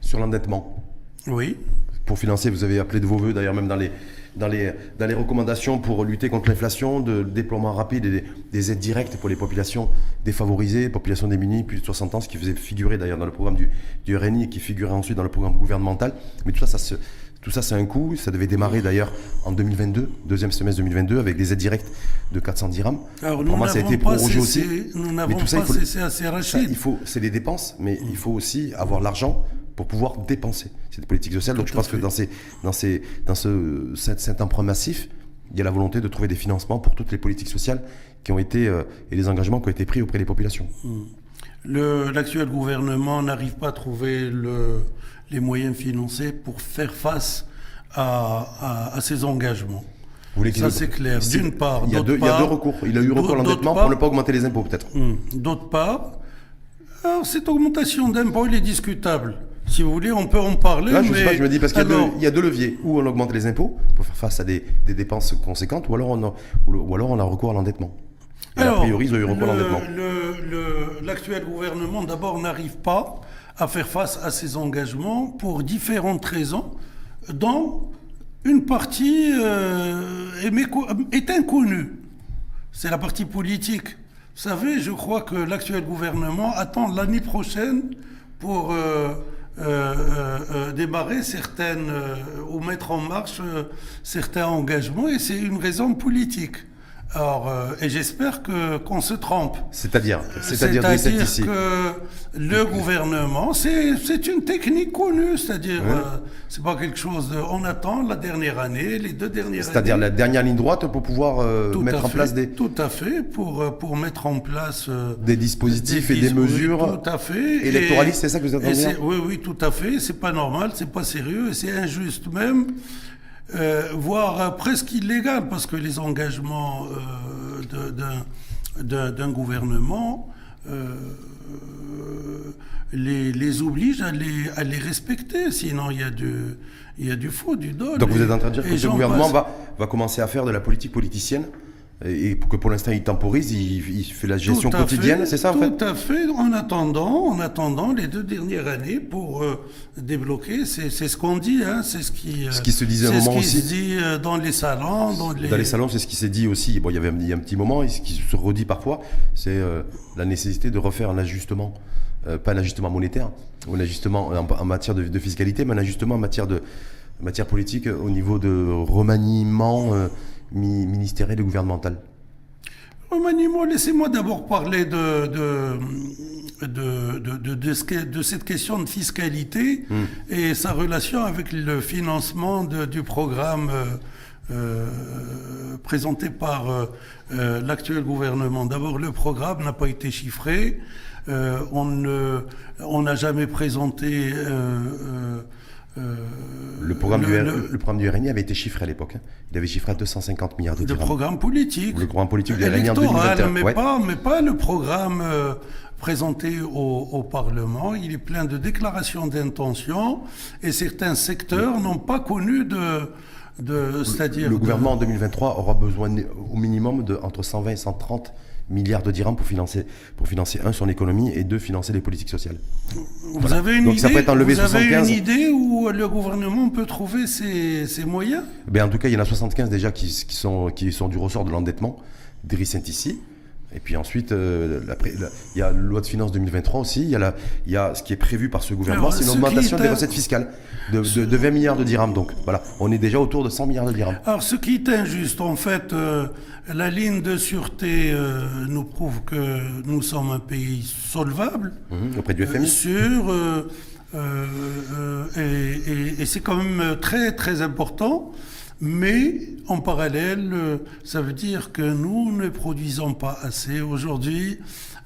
Sur l'endettement. Oui. Pour financer, vous avez appelé de vos voeux, d'ailleurs même dans les, dans les, dans les recommandations pour lutter contre l'inflation, de déploiement rapide et des, des, aides directes pour les populations défavorisées, populations démunies, plus de 60 ans, ce qui faisait figurer d'ailleurs dans le programme du, du RNI et qui figurait ensuite dans le programme gouvernemental. Mais tout ça, ça se, tout ça, c'est un coût. Ça devait démarrer d'ailleurs en 2022, deuxième semestre 2022, avec des aides directes de 410 dirhams. Alors, nous moi, ça a été aussi. Nous n'avons pas cessé à s'arracher. Il faut, c'est les dépenses, mais il faut aussi avoir l'argent pour pouvoir dépenser. C'est des politiques sociales. Donc je pense que dans, ces, dans, ces, dans ce, cet, cet, emprunt massif, il y a la volonté de trouver des financements pour toutes les politiques sociales qui ont été euh, et les engagements qui ont été pris auprès des populations. L'actuel gouvernement n'arrive pas à trouver le, les moyens financiers pour faire face à, à, à ces engagements. Ça, c'est clair. D'une part. Il y, a deux, part, il y a deux recours. Il a eu recours à l'endettement pour ne pas augmenter les impôts, peut-être. D'autre part, cette augmentation d'impôts, elle est discutable. Si vous voulez, on peut en parler. Là, je mais... sais pas, je me dis parce qu'il y, y, a deux leviers. Ou on augmente les impôts pour faire face à des, des dépenses conséquentes, ou alors on a, ou alors on a recours à l'endettement. Et alors, a priori, ils ont eu recours à l'endettement. L'actuel gouvernement, d'abord, n'arrive pas à faire face à ces engagements pour différentes raisons, dont une partie euh, est, est inconnue. C'est la partie politique. Vous savez, je crois que l'actuel gouvernement attend l'année prochaine pour euh, euh, euh, démarrer certaines ou mettre en marche certains engagements et c'est une raison politique. Alors, et j'espère que qu'on se trompe. C'est-à-dire, c'est-à-dire, que le gouvernement, c'est une technique connue, c'est-à-dire, oui. euh, c'est pas quelque chose. De, on attend la dernière année, les deux dernières années. C'est-à-dire la dernière ligne droite pour pouvoir euh, mettre en fait, place des. Tout à fait, pour pour mettre en place euh, des dispositifs des et des mesures. Tout à fait. Électoralistes, c'est ça que vous attendez Oui, oui, tout à fait. C'est pas normal, c'est pas sérieux, c'est injuste même. Euh, voire euh, presque illégal, parce que les engagements euh, d'un gouvernement les, les, obligent à les, à les respecter, sinon il y, a du, il y a du faux, du dol. Donc vous êtes en train de dire que ce gouvernement va, va commencer à faire de la politique politicienne et que pour l'instant il temporise, il, il, fait la gestion quotidienne, c'est ça en fait Tout à fait, en attendant, en attendant les deux dernières années pour euh, débloquer, c'est ce qu'on dit, hein, c'est ce qui, euh, ce qui se disait un moment ce qui aussi. se dit euh, dans les salons. Dans les, dans les salons, c'est ce qui s'est dit aussi, bon il y avait un, il y a un petit moment, et ce qui se redit parfois, c'est euh, la nécessité de refaire un ajustement, pas un ajustement monétaire, ou un ajustement en, en matière de, de, fiscalité, mais un ajustement en matière, de, matière politique au niveau de remaniement ministériel et gouvernemental Remaniement, laissez-moi d'abord parler de, de, de, de, de, de, cette question de fiscalité mmh. et sa relation avec le financement du programme euh, euh, présenté par euh, l'actuel gouvernement. D'abord, le programme n'a pas été chiffré. on n'a on jamais présenté euh, le, programme le, du, le, le, programme du RNI avait été chiffré à l'époque. Hein. Il avait chiffré à 250 milliards de dirhams. Le programme politique. Le programme politique du RNI en 2021. Mais, ouais. pas, mais pas le programme euh, présenté au, au, Parlement. Il est plein de déclarations d'intention et certains secteurs n'ont pas connu de... de c'est-à-dire le gouvernement en 2023 aura besoin au minimum de entre 120 et 130 milliards de dirhams pour financer, pour financer un, son économie et deux, financer les politiques sociales. Vous voilà. avez une Donc idée, ça peut être enlevé vous 75. avez une idée où le gouvernement peut trouver ces, ces moyens? Ben, En tout cas, il y en a 75 déjà qui, qui, sont, qui sont du ressort de l'endettement d'Iris ici. Et puis ensuite, euh, la pré- la- il y a la loi de finances 2023 aussi. Il y a, la- il y a ce qui est prévu par ce gouvernement, Alors, c'est une ce qui augmentation des recettes fiscales de, de- de 20 milliards de dirhams. Donc voilà, on est déjà autour de 100 milliards de dirhams. Alors, ce qui est injuste, en fait, euh, la ligne de sûreté euh, nous prouve que nous sommes un pays solvable. Mhm, auprès du FMI. euh, euh, euh, et, et- et c'est quand même très très important. Mais en parallèle, euh, ça veut dire que nous ne produisons pas assez. Aujourd'hui,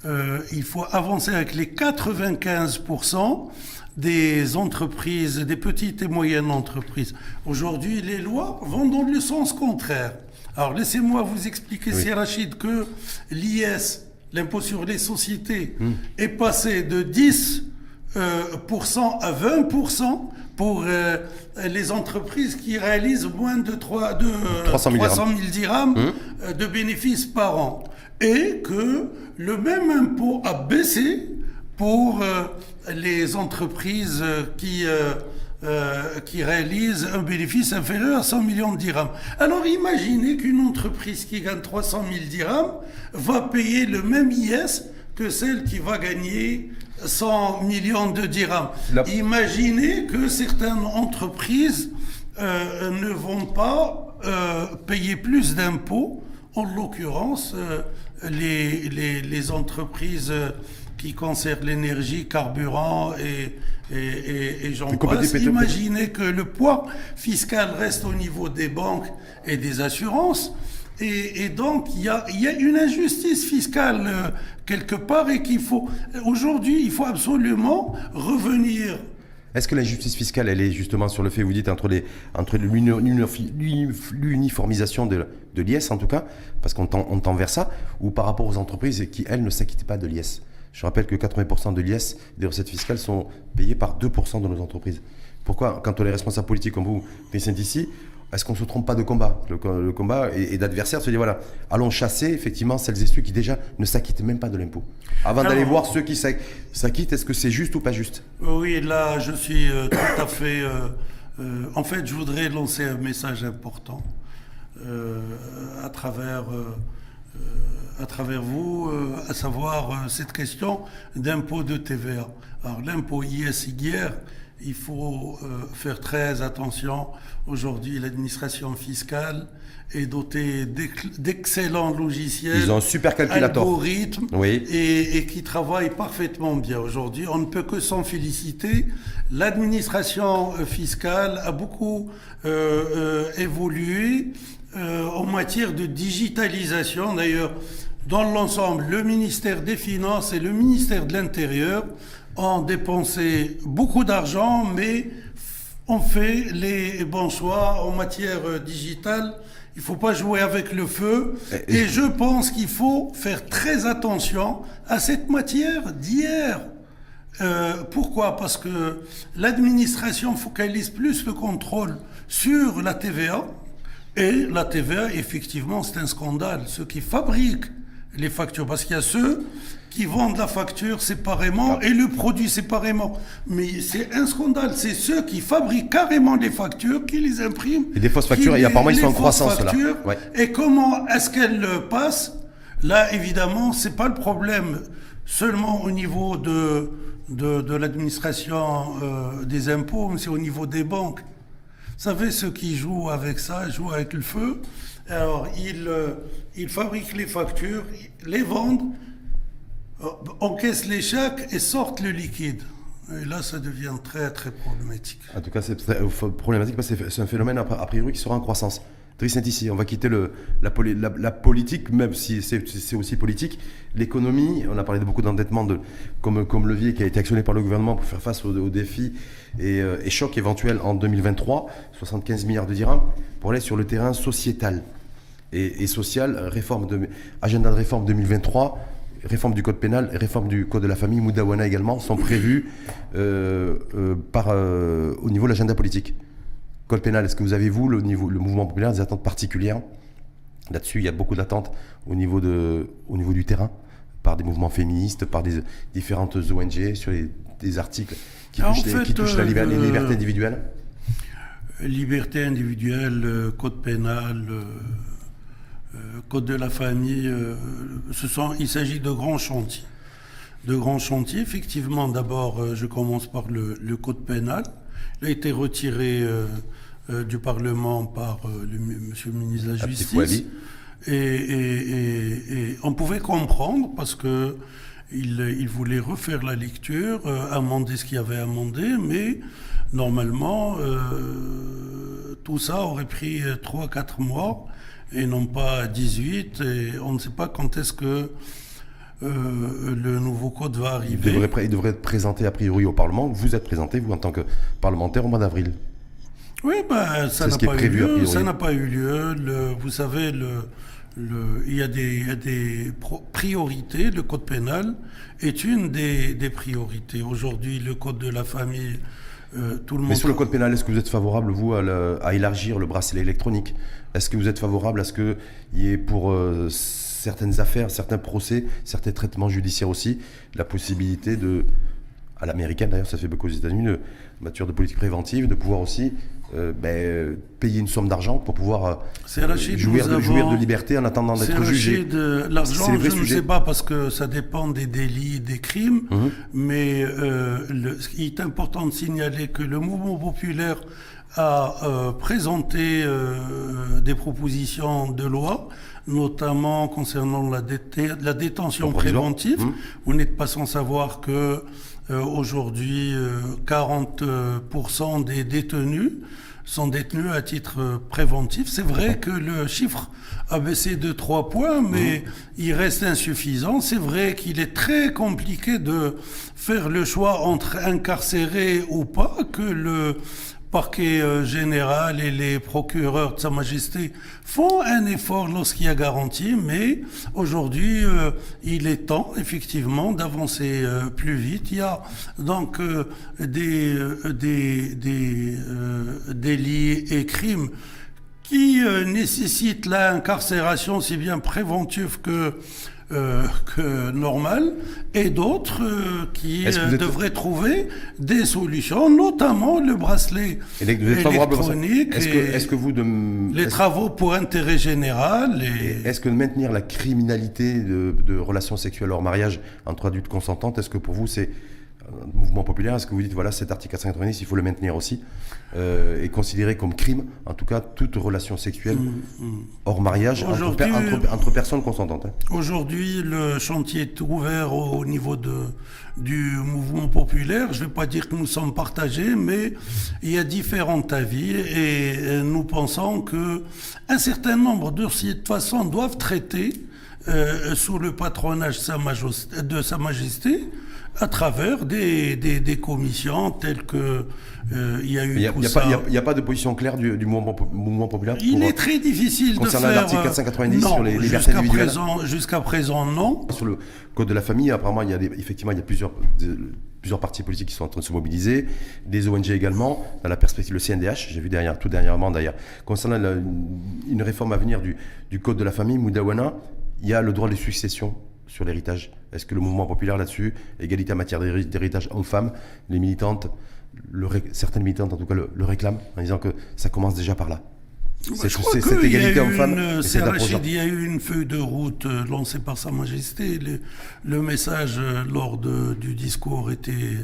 euh, il faut avancer avec les 95% des entreprises, des petites et moyennes entreprises. Aujourd'hui, les lois vont dans le sens contraire. Alors laissez-moi vous expliquer, Oui. Rachid, que l'IS, l'impôt sur les sociétés, Hmm. est passé de 10 euh, pour cent à 20% pour euh, les entreprises qui réalisent moins de, 3, de euh, 300 000 000 dirhams Hmm. euh, de bénéfices par an. Et que le même impôt a baissé pour euh, les entreprises qui, euh, qui réalisent un bénéfice inférieur à 100 millions de dirhams. Alors imaginez qu'une entreprise qui gagne 300 000 dirhams va payer le même IS que celle qui va gagner 100 millions de dirhams. La- Imaginez que certaines entreprises euh, ne vont pas euh, payer plus d'impôts, en l'occurrence euh, les, les, les entreprises euh, qui concernent l'énergie, carburant et, et, et, et j'en passe. Imaginez que le poids fiscal reste au niveau des banques et des assurances. Et, donc, il y a, une injustice fiscale euh, quelque part et qu'il faut... Aujourd'hui, il faut absolument revenir Est-ce que l'injustice fiscale, elle est justement sur le fait, vous dites, entre, l'uniformisation de, l'IS, en tout cas, parce qu'on tend, on vers ça, ou par rapport aux entreprises qui, elles, ne s'acquittent pas de l'IS? Je rappelle que 80% de l'IS, des recettes fiscales, sont payées par 2% de nos entreprises. Pourquoi, quand on est responsable politique comme vous, Christian ici, est-ce qu'on ne se trompe pas de combat? Le, co- le combat et, et d'adversaire se dit voilà, allons chasser effectivement celles et ceux qui déjà ne s'acquittent même pas de l'impôt. Avant d'aller voir ceux qui s'ac- s'acquittent, est-ce que c'est juste ou pas juste? Oui, là, je suis euh, tout à fait. euh, euh, en fait, je voudrais lancer un message important à travers. à travers vous, à savoir cette question d'impôt de TVA. Alors l'impôt IS-IR, il faut euh, faire très attention. Aujourd'hui, l'administration fiscale est dotée d'ex- d'excellents logiciels, Ils ont un super calculateur. algorithmes, Oui. et, et qui travaille parfaitement bien aujourd'hui. On ne peut que s'en féliciter. L'administration euh, fiscale a beaucoup euh, euh, évolué en matière de digitalisation. D'ailleurs, dans l'ensemble, le ministère des Finances et le ministère de l'Intérieur ont dépensé beaucoup d'argent, mais ont fait les bons choix en matière euh, digitale. Il ne faut pas jouer avec le feu. Et- Et je pense qu'il faut faire très attention à cette matière d'hier. Euh, pourquoi? Parce que l'administration focalise plus le contrôle sur la TVA. Et la TVA, effectivement, c'est un scandale. Ceux qui fabriquent les factures, parce qu'il y a ceux qui vendent la facture séparément et le produit séparément. Mais c'est un scandale. C'est ceux qui fabriquent carrément les factures, qui les impriment. Et des fausses factures, et apparemment, ils sont en croissance, là. Ouais. Et comment est-ce qu'elle euh, passe Là, évidemment, c'est pas le problème seulement au niveau de, de, de l'administration euh, des impôts, mais c'est au niveau des banques. Vous savez, ceux qui jouent avec ça, jouent avec le feu. Alors, ils, euh, ils fabriquent les factures, les vendent, encaissent les chèques et sortent le liquide. Et là, ça devient très, très problématique. En tout cas, c'est euh, problématique parce que c'est- un phénomène a priori qui sera en croissance. Driss ici, on va quitter la, poli- la- la politique, même si c'est aussi politique. L'économie, on a parlé de beaucoup d'endettement de, comme, levier qui a été actionné par le gouvernement pour faire face aux, défis et, euh, et chocs éventuels en 2023, 75 milliards de dirhams, pour aller sur le terrain sociétal et, social, réforme de, agenda de réforme 2023, réforme du code pénal, réforme du code de la famille, Moudawana également, sont prévus euh, euh, par, euh, au niveau de l'agenda politique. Code pénal, est-ce que vous avez, vous, le, niveau, le mouvement populaire, des attentes particulières Là-dessus, il y a beaucoup d'attentes au, niveau de- au niveau du terrain, par des mouvements féministes, par des différentes ONG, sur les- des articles qui En touchent, les, fait, qui touchent la liber- les libertés individuelles Liberté individuelle, code pénal, euh, Code de la famille, ce sont, il s'agit de grands chantiers. De grands chantiers, effectivement, d'abord, je commence par le, code pénal. Il a été retiré du Parlement par le, monsieur le ministre de la Justice. Et, on pouvait comprendre parce que il, voulait refaire la lecture, euh, amender ce qu'il avait amendé, mais normalement, euh, tout ça aurait pris 3-4 mois et non pas 18. Et on ne sait pas quand est-ce que euh, le nouveau code va arriver. Il devrait, il devrait, être présenté a priori au Parlement. Vous êtes présenté, vous, en tant que parlementaire, au mois d'avril. Oui, ben, ça n'a pas, eu lieu. Ça n'a pas eu lieu. vous savez, le, il, y a des, priorités. Le code pénal est une des, priorités. Aujourd'hui, le code de la famille, euh, tout le monde. Mais sur le code pénal, est-ce que vous êtes favorable, vous, à, élargir le bracelet électronique? Est-ce que vous êtes favorable à ce qu'il y ait pour euh, certaines affaires, certains procès, certains traitements judiciaires aussi, la possibilité de, à l'américaine d'ailleurs, ça fait beaucoup aux États-Unis, matière de politique préventive, de pouvoir aussi euh, ben, payer une somme d'argent pour pouvoir euh, jouir, de, jouir, de, liberté en attendant d'être jugé. L'argent, je ne sais pas parce que ça dépend des délits, des crimes, mhm. mais euh, le, il est important de signaler que le mouvement populaire a présenté des propositions de loi notamment concernant la, la détention préventive. Mhm. Vous n'êtes pas sans savoir que euh, aujourd'hui, 40% euh, des détenus sont détenus à titre préventif. C'est vrai que le chiffre a baissé de 3 points, mais mmh. il reste insuffisant. C'est vrai qu'il est très compliqué de faire le choix entre incarcérer ou pas, que le parquet euh, général et les procureurs de Sa Majesté font un effort lorsqu'il y a garantie, mais aujourd'hui, euh, il est temps, effectivement, d'avancer euh, plus vite. Il y a donc des, des, des délits et crimes qui nécessitent l'incarcération, si bien préventive que euh, que normal, et d'autres euh, qui euh, devraient trouver des solutions, notamment le bracelet électronique, est-ce que, vous de... les travaux pour intérêt général. Et... Est-ce que de maintenir la criminalité de, de relations sexuelles hors mariage entre adultes consentantes, est-ce que pour vous c'est mouvement populaire, est-ce que vous dites, voilà, cet article 490, il faut le maintenir aussi, euh, et considérer comme crime, en tout cas, toute relation sexuelle mmh, mmh. hors mariage entre, personnes consentantes hein. Aujourd'hui, le chantier est ouvert au niveau de, du mouvement populaire. Je ne vais pas dire que nous sommes partagés, mais il y a différents avis, et nous pensons que un certain nombre de toute façon, doivent traiter euh, sous le patronage de Sa Majesté à travers des, des, commissions telles que euh, il y a eu. Il n'y a, pas de position claire du, du mouvement, mouvement, populaire. Il est très difficile de faire. l'article 490 sur les libertés individuelles. Présent, jusqu'à présent, non. Sur le code de la famille, apparemment, il y a des, effectivement, il y a plusieurs, plusieurs partis politiques qui sont en train de se mobiliser, des ONG également, dans la perspective, le CNDH, j'ai vu derrière, tout dernièrement d'ailleurs, concernant une réforme à venir du, du code de la famille, Moudawana, il y a le droit de succession sur l'héritage Est-ce que le mouvement populaire là-dessus, égalité en matière d'héritage homme-femme, les militantes, certaines militantes en tout cas le, réclament en disant que ça commence déjà par là c'est cette égalité homme-femme. Il y a eu une feuille de route euh, lancée par Sa Majesté. Le, message euh, lors du discours était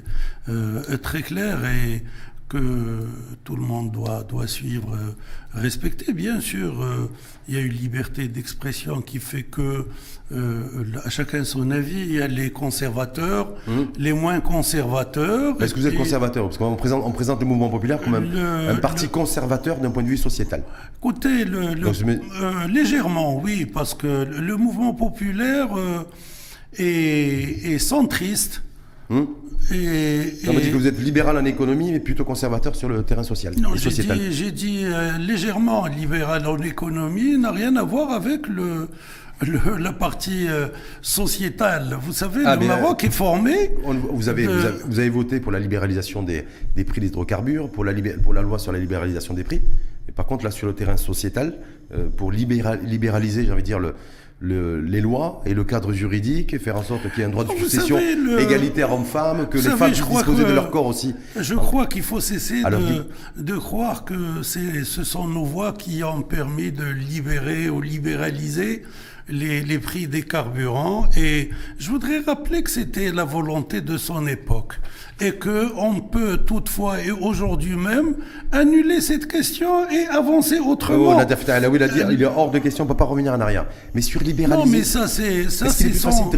euh, très clair et que tout le monde doit, doit suivre, euh, respecter. Bien sûr, euh, il y a une liberté d'expression qui fait que euh, à chacun son avis. Il y a les conservateurs, hum. les moins conservateurs. Est-ce que vous êtes conservateur? Parce qu'on présente, on présente le mouvement populaire comme un, parti conservateur d'un point de vue sociétal. Écoutez, le, légèrement, oui, parce que le mouvement populaire est, est centriste. Hum. Et, non, dit que vous êtes libéral en économie, mais plutôt conservateur sur le terrain social. Non, j'ai dit, euh, légèrement libéral en économie, n'a rien à voir avec le, la partie euh, sociétale. Vous savez, ah, le Maroc est formé. vous, avez, vous, avez, voté pour la libéralisation des, des prix des hydrocarbures, pour la, pour la loi sur la libéralisation des prix. Et par contre, là, sur le terrain sociétal, euh, pour libéraliser, j'ai envie de dire, le, le- les lois et le cadre juridique et faire en sorte qu'il y ait un droit de Vous succession savez, le- égalitaire homme-femme, que Vous les savez, femmes puissent disposer que- de leur corps aussi. Je crois qu'il faut cesser Alors, de, de croire que ce sont nos voix qui ont permis de libérer ou libéraliser les, les prix des carburants. Et je voudrais rappeler que c'était la volonté de son époque. Et que on peut toutefois, et aujourd'hui même, annuler cette question et avancer autrement. Oh, l'a dit, il est hors de question, on ne peut pas revenir en arrière. Mais sur libéraliser. Non, mais ça, c'est ça, c'est plus son,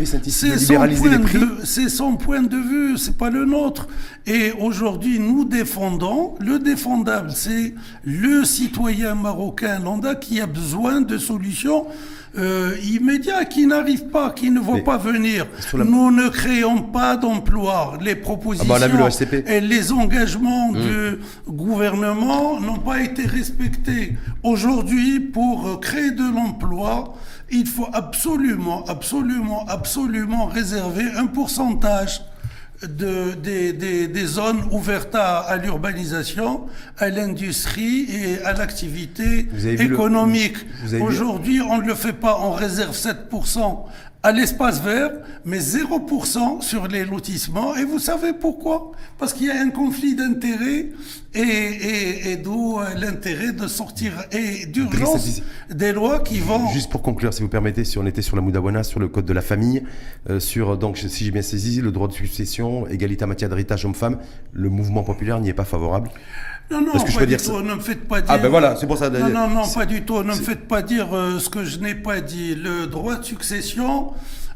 c'est son point de vue, c'est pas le nôtre. Et aujourd'hui, nous défendons le défendable, c'est le citoyen marocain lambda qui a besoin de solutions. Euh, immédiates, qui n'arrivent pas, qui ne vont Mais pas venir. la- Nous ne créons pas d'emplois. Les propositions Ah bah, le HCP. et les engagements du gouvernement n'ont pas été respectés. Aujourd'hui, pour créer de l'emploi, il faut absolument, absolument, absolument réserver un pourcentage de, des, des- des zones ouvertes à, à l'urbanisation, à l'industrie et à l'activité économique. Aujourd'hui, on ne le fait pas, on réserve 7% à l'espace vert, mais 0% sur les lotissements. Et vous savez pourquoi? Parce qu'il y a un conflit d'intérêts et, et, et d'où euh, l'intérêt de sortir et d'urgence des lois qui vont... Juste pour conclure, si vous permettez, si on était sur la Moudawana, sur le code de la famille, euh, sur, donc, si j'ai bien saisi, le droit de succession, égalité en matière d'héritage homme-femme, le mouvement populaire n'y est pas favorable. Non, non, Est-ce que je pas du dire tout. ça Ne me faites pas dire. Ah ben voilà, c'est pour ça. Non, non, non, pas du tout. Ne me faites pas dire euh, ce que je n'ai pas dit. Le droit de succession,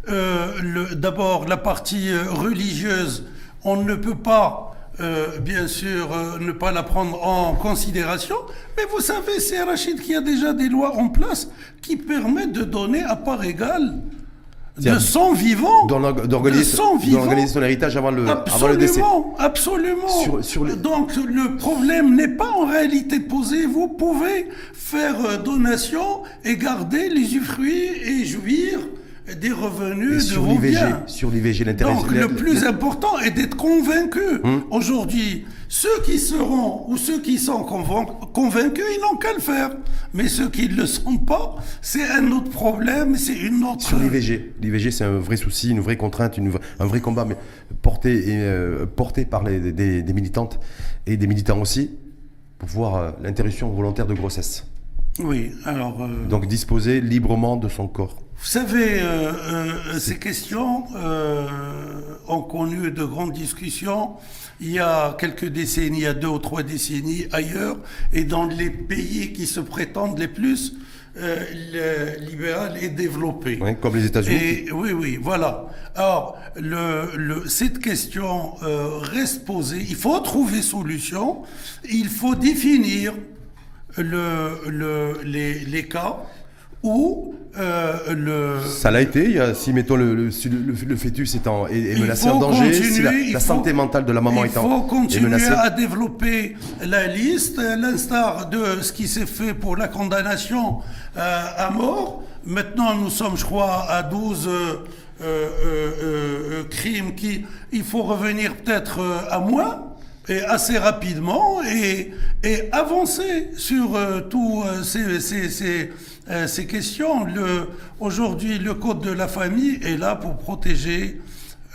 euh, d'abord la partie euh, religieuse, on ne peut pas, euh, bien sûr, ne pas la prendre en considération. Mais vous savez, c'est Rachid qui a déjà des lois en place qui permettent de donner à part égale de son vivant, d'organiser son son héritage avant le, avant le décès. Absolument, absolument. Sur- sur les- Donc le problème n'est pas en réalité posé. Vous pouvez faire euh, donation et garder les usufruits et jouir des revenus de sur vos l'IVG, sur l'IVG. Donc le plus important est d'être convaincu. Aujourd'hui, ceux qui seront ou ceux qui sont convain- convaincus, ils n'ont qu'à le faire. Mais ceux qui ne le sont pas, c'est un autre problème, c'est une autre... Sur l'IVG, l'IVG c'est un vrai souci, une vraie contrainte, une, un vrai combat, mais porté, et, euh, porté par les, des, des militantes et des militants aussi, pour voir euh, l'interruption volontaire de grossesse. Oui, alors... euh, Donc disposer librement de son corps. Vous savez, euh, euh, ces questions euh, ont connu de grandes discussions il y a quelques décennies, il y a deux ou trois décennies ailleurs, et dans les pays qui se prétendent les plus euh, le libéral et développés. Ouais, comme les États-Unis. Oui, oui, voilà. Alors, le, le, cette question euh, reste posée. Il faut trouver solution. Il faut définir le, le, les, les cas où euh, le, Ça l'a été, il y a, si mettons le, le, le- fœtus est, en, est, est Il menacé faut en danger, si la, continuer, il faut- santé mentale de la maman il est, en, faut est continuer menacée. à développer la liste, l'instar de ce qui s'est fait pour la condamnation euh, à mort. Maintenant, nous sommes, je crois, à 12 euh, euh, euh, crimes qui. Il faut revenir peut-être à moins et assez rapidement et, et avancer sur euh, tous ces, ces, ces, euh, ces questions. Le, aujourd'hui, le code de la famille est là pour protéger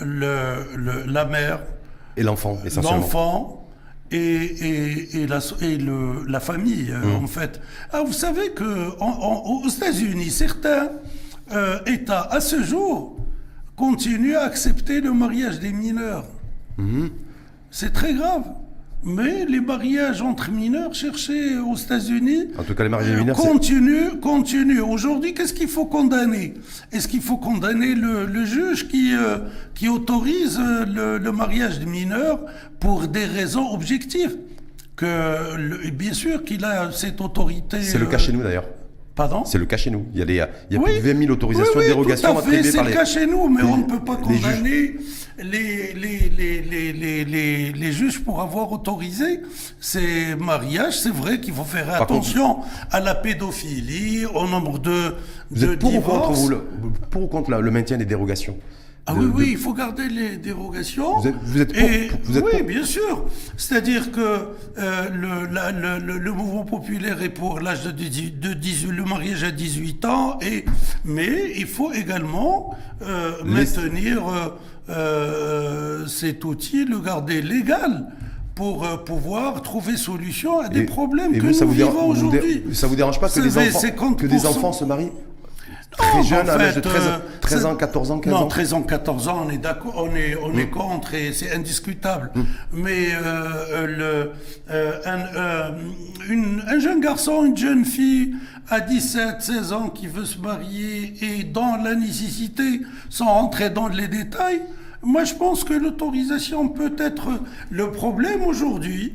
le, le- la mère, Et l'enfant, l'enfant et, et, et, la, et le, la famille, euh, Mmh. en fait. Ah, vous savez que en- en- aux États-Unis, certains euh, États, à ce jour, continuent à accepter le mariage des mineurs. Mmh. C'est très grave. Mais les mariages entre mineurs cherchés aux États-Unis En tout cas, les mariages euh, mineurs, c'est- continue, continue. Aujourd'hui, qu'est-ce qu'il faut condamner? Est-ce qu'il faut condamner le, le juge qui, euh, qui autorise euh, le, le mariage de mineurs pour des raisons objectives? Que, le- Bien sûr qu'il a cette autorité. c'est le cas euh, chez nous d'ailleurs. Pardon C'est le cas chez nous. Il y a, des, il y a Oui. plus de 20 000 autorisations Oui, oui, et dérogations tout à fait, attribuées c'est par le les. cas chez nous, mais les- on ne peut pas condamner les, juges pour avoir autorisé ces mariages. C'est vrai qu'il faut faire Par attention à la pédophilie, au nombre de, Vous de êtes pour ou contre, vous, le, pour ou contre la- le maintien des dérogations? Ah oui, de- oui, il faut garder les dérogations. Vous êtes- vous êtes pour- vous êtes oui, pour- bien sûr. C'est-à-dire que euh, le, la- le- le- mouvement populaire est pour l'âge de, 18 de 18 le mariage à 18 ans, et, mais il faut également euh, Les- maintenir euh, euh, cet outil, le garder légal pour euh, pouvoir trouver solution à des Et- problèmes et que vous, ça nous vous vivons aujourd'hui. Ça vous dérange pas que Vous des, savez, enfants, 50%. que des enfants se marient très Non, jeunes, en à l'âge de fait, 13, euh, 13 ans, c'est- 14 ans, 15 non, ans 13 ans, 14 ans, on est d'accord, on est, on Mm. est contre et c'est indiscutable. Mais euh, le, euh, un, euh, une- un jeune garçon, une jeune fille à 17, 16 ans qui veut se marier et dans la nécessité, sans rentrer dans les détails, moi je pense que l'autorisation peut être le problème aujourd'hui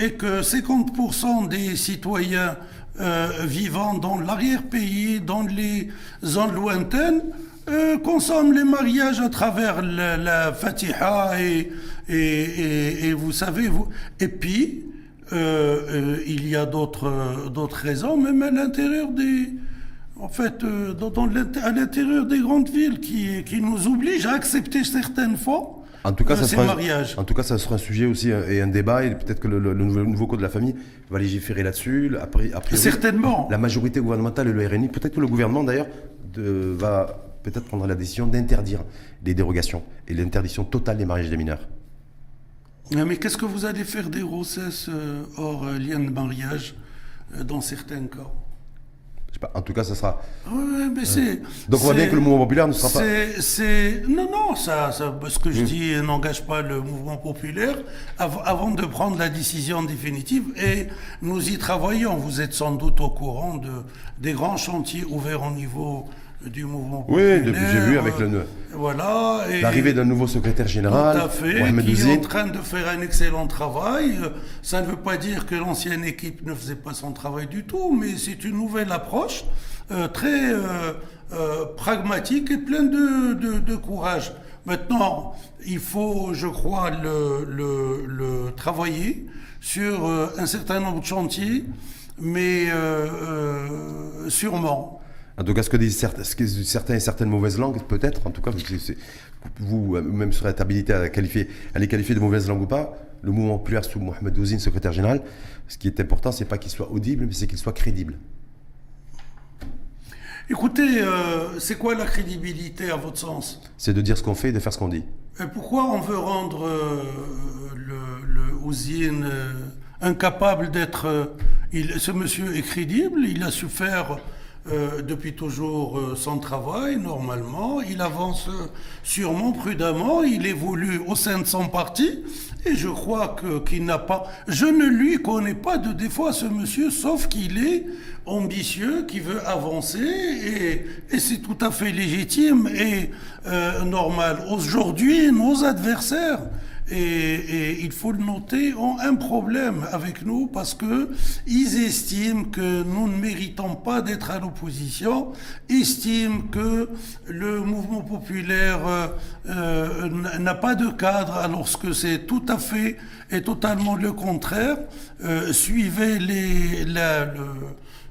et que 50% des citoyens euh, vivant dans l'arrière-pays, dans les zones lointaines, euh, consomment les mariages à travers la, la Fatiha et, et, et- et vous savez, vous, et puis euh, euh, il y a d'autres d'autres raisons, même à l'intérieur des, en fait, euh, dans, à l'intérieur des grandes villes qui, qui nous obligent à accepter certaines fois En tout cas, ça sera, mariages. en tout cas, ça sera un sujet aussi euh, et un débat. Et peut-être que le, le- le nouveau, nouveau code de la famille va légiférer là-dessus. Après, Certainement. La majorité gouvernementale et le RNI, peut-être que le gouvernement d'ailleurs va peut-être prendre la décision d'interdire les dérogations et l'interdiction totale des mariages des mineurs. Mais qu'est-ce que vous allez faire des grossesses euh, hors euh, lien de mariage dans certains cas? Pas, en tout cas, ça sera. Mais c'est. Donc on voit bien que le mouvement populaire ne sera pas. c'est-. Non, non, ça, ça, ce que je dis n'engage pas le mouvement populaire av- avant de prendre la décision définitive. Et nous y travaillons. Vous êtes sans doute au courant de, des grands chantiers ouverts au niveau du mouvement Oui, populaire. depuis j'ai vu avec euh, le- Voilà. et- L'arrivée d'un nouveau secrétaire général, tout à fait, Mohamed qui est en train de faire un excellent travail. Euh, Ça ne veut pas dire que l'ancienne équipe ne faisait pas son travail du tout, mais c'est une nouvelle approche euh, très euh, euh, pragmatique et pleine de, de- de courage. Maintenant, il faut, je crois, le, le- le travailler sur euh, un certain nombre de chantiers, mais euh, euh, sûrement. En tout cas, ce que disent certains, et certaines mauvaises langues, peut-être, en tout cas, vous, même serez habilité à, qualifier, à les qualifier de mauvaises langues ou pas, le mouvement populaire sous Mohamed Ouzine, secrétaire général, ce qui est important, c'est pas qu'il soit audible, mais c'est qu'il soit crédible. Écoutez, euh, c'est quoi la crédibilité à votre sens? C'est de dire ce qu'on fait et de faire ce qu'on dit. Et pourquoi on veut rendre euh, le, le Ouzine euh, incapable d'être... euh, ce monsieur est crédible, il a su faire euh, depuis toujours euh, son travail, normalement, il avance sûrement, prudemment, il évolue au sein de son parti, et je crois qu'il n'a pas... Je ne lui connais pas de défaut à ce monsieur, sauf qu'il est ambitieux, qui veut avancer, et, et c'est tout à fait légitime et euh, normal. Aujourd'hui, nos adversaires, et, il faut le noter, ont un problème avec nous parce que ils estiment que nous ne méritons pas d'être à l'opposition, estiment que le mouvement populaire euh, euh, n'a pas de cadre alors que c'est tout à fait et totalement le contraire. Euh, suivez les,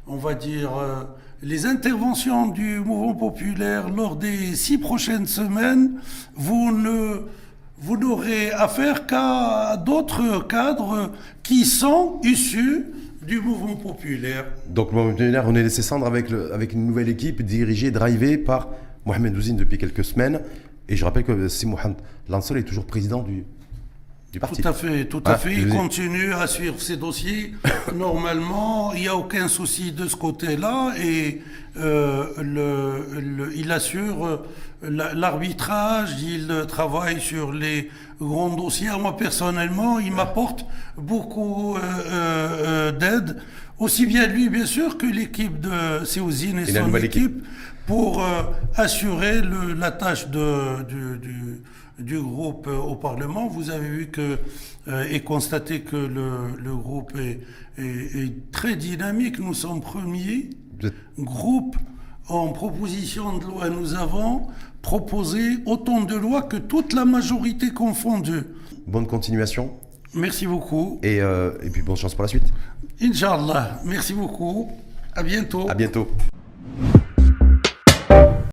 on va dire, les interventions du mouvement populaire lors des six prochaines semaines, vous ne vous n'aurez affaire qu'à d'autres cadres qui sont issus du mouvement populaire. Donc, le mouvement populaire, on est laissé cendre avec, avec une nouvelle équipe dirigée, drivée par Mohamed Ouzine depuis quelques semaines. Et je rappelle que si Lansol est toujours président du, du parti. Tout à fait, tout à Ah, fait. Il continue à suivre ses dossiers. *laughs* Normalement, il n'y a aucun souci de ce côté-là et euh, le, le- il assure euh, la- l'arbitrage, il travaille sur les grands dossiers. Moi, personnellement, il m'apporte beaucoup euh, d'aide, aussi bien lui, bien sûr, que l'équipe de Séouzine et, son équipe. équipe pour assurer le- la tâche de, du, du- du groupe euh, au Parlement. Vous avez vu que euh, et constaté que le, le groupe est, est- est très dynamique. Nous sommes premiers groupe en proposition de loi. Nous avons proposé autant de lois que toute la majorité confondue. Bonne continuation. Merci beaucoup. Et, euh, et puis bonne chance pour la suite. Inch'Allah. Merci beaucoup. À bientôt. À bientôt.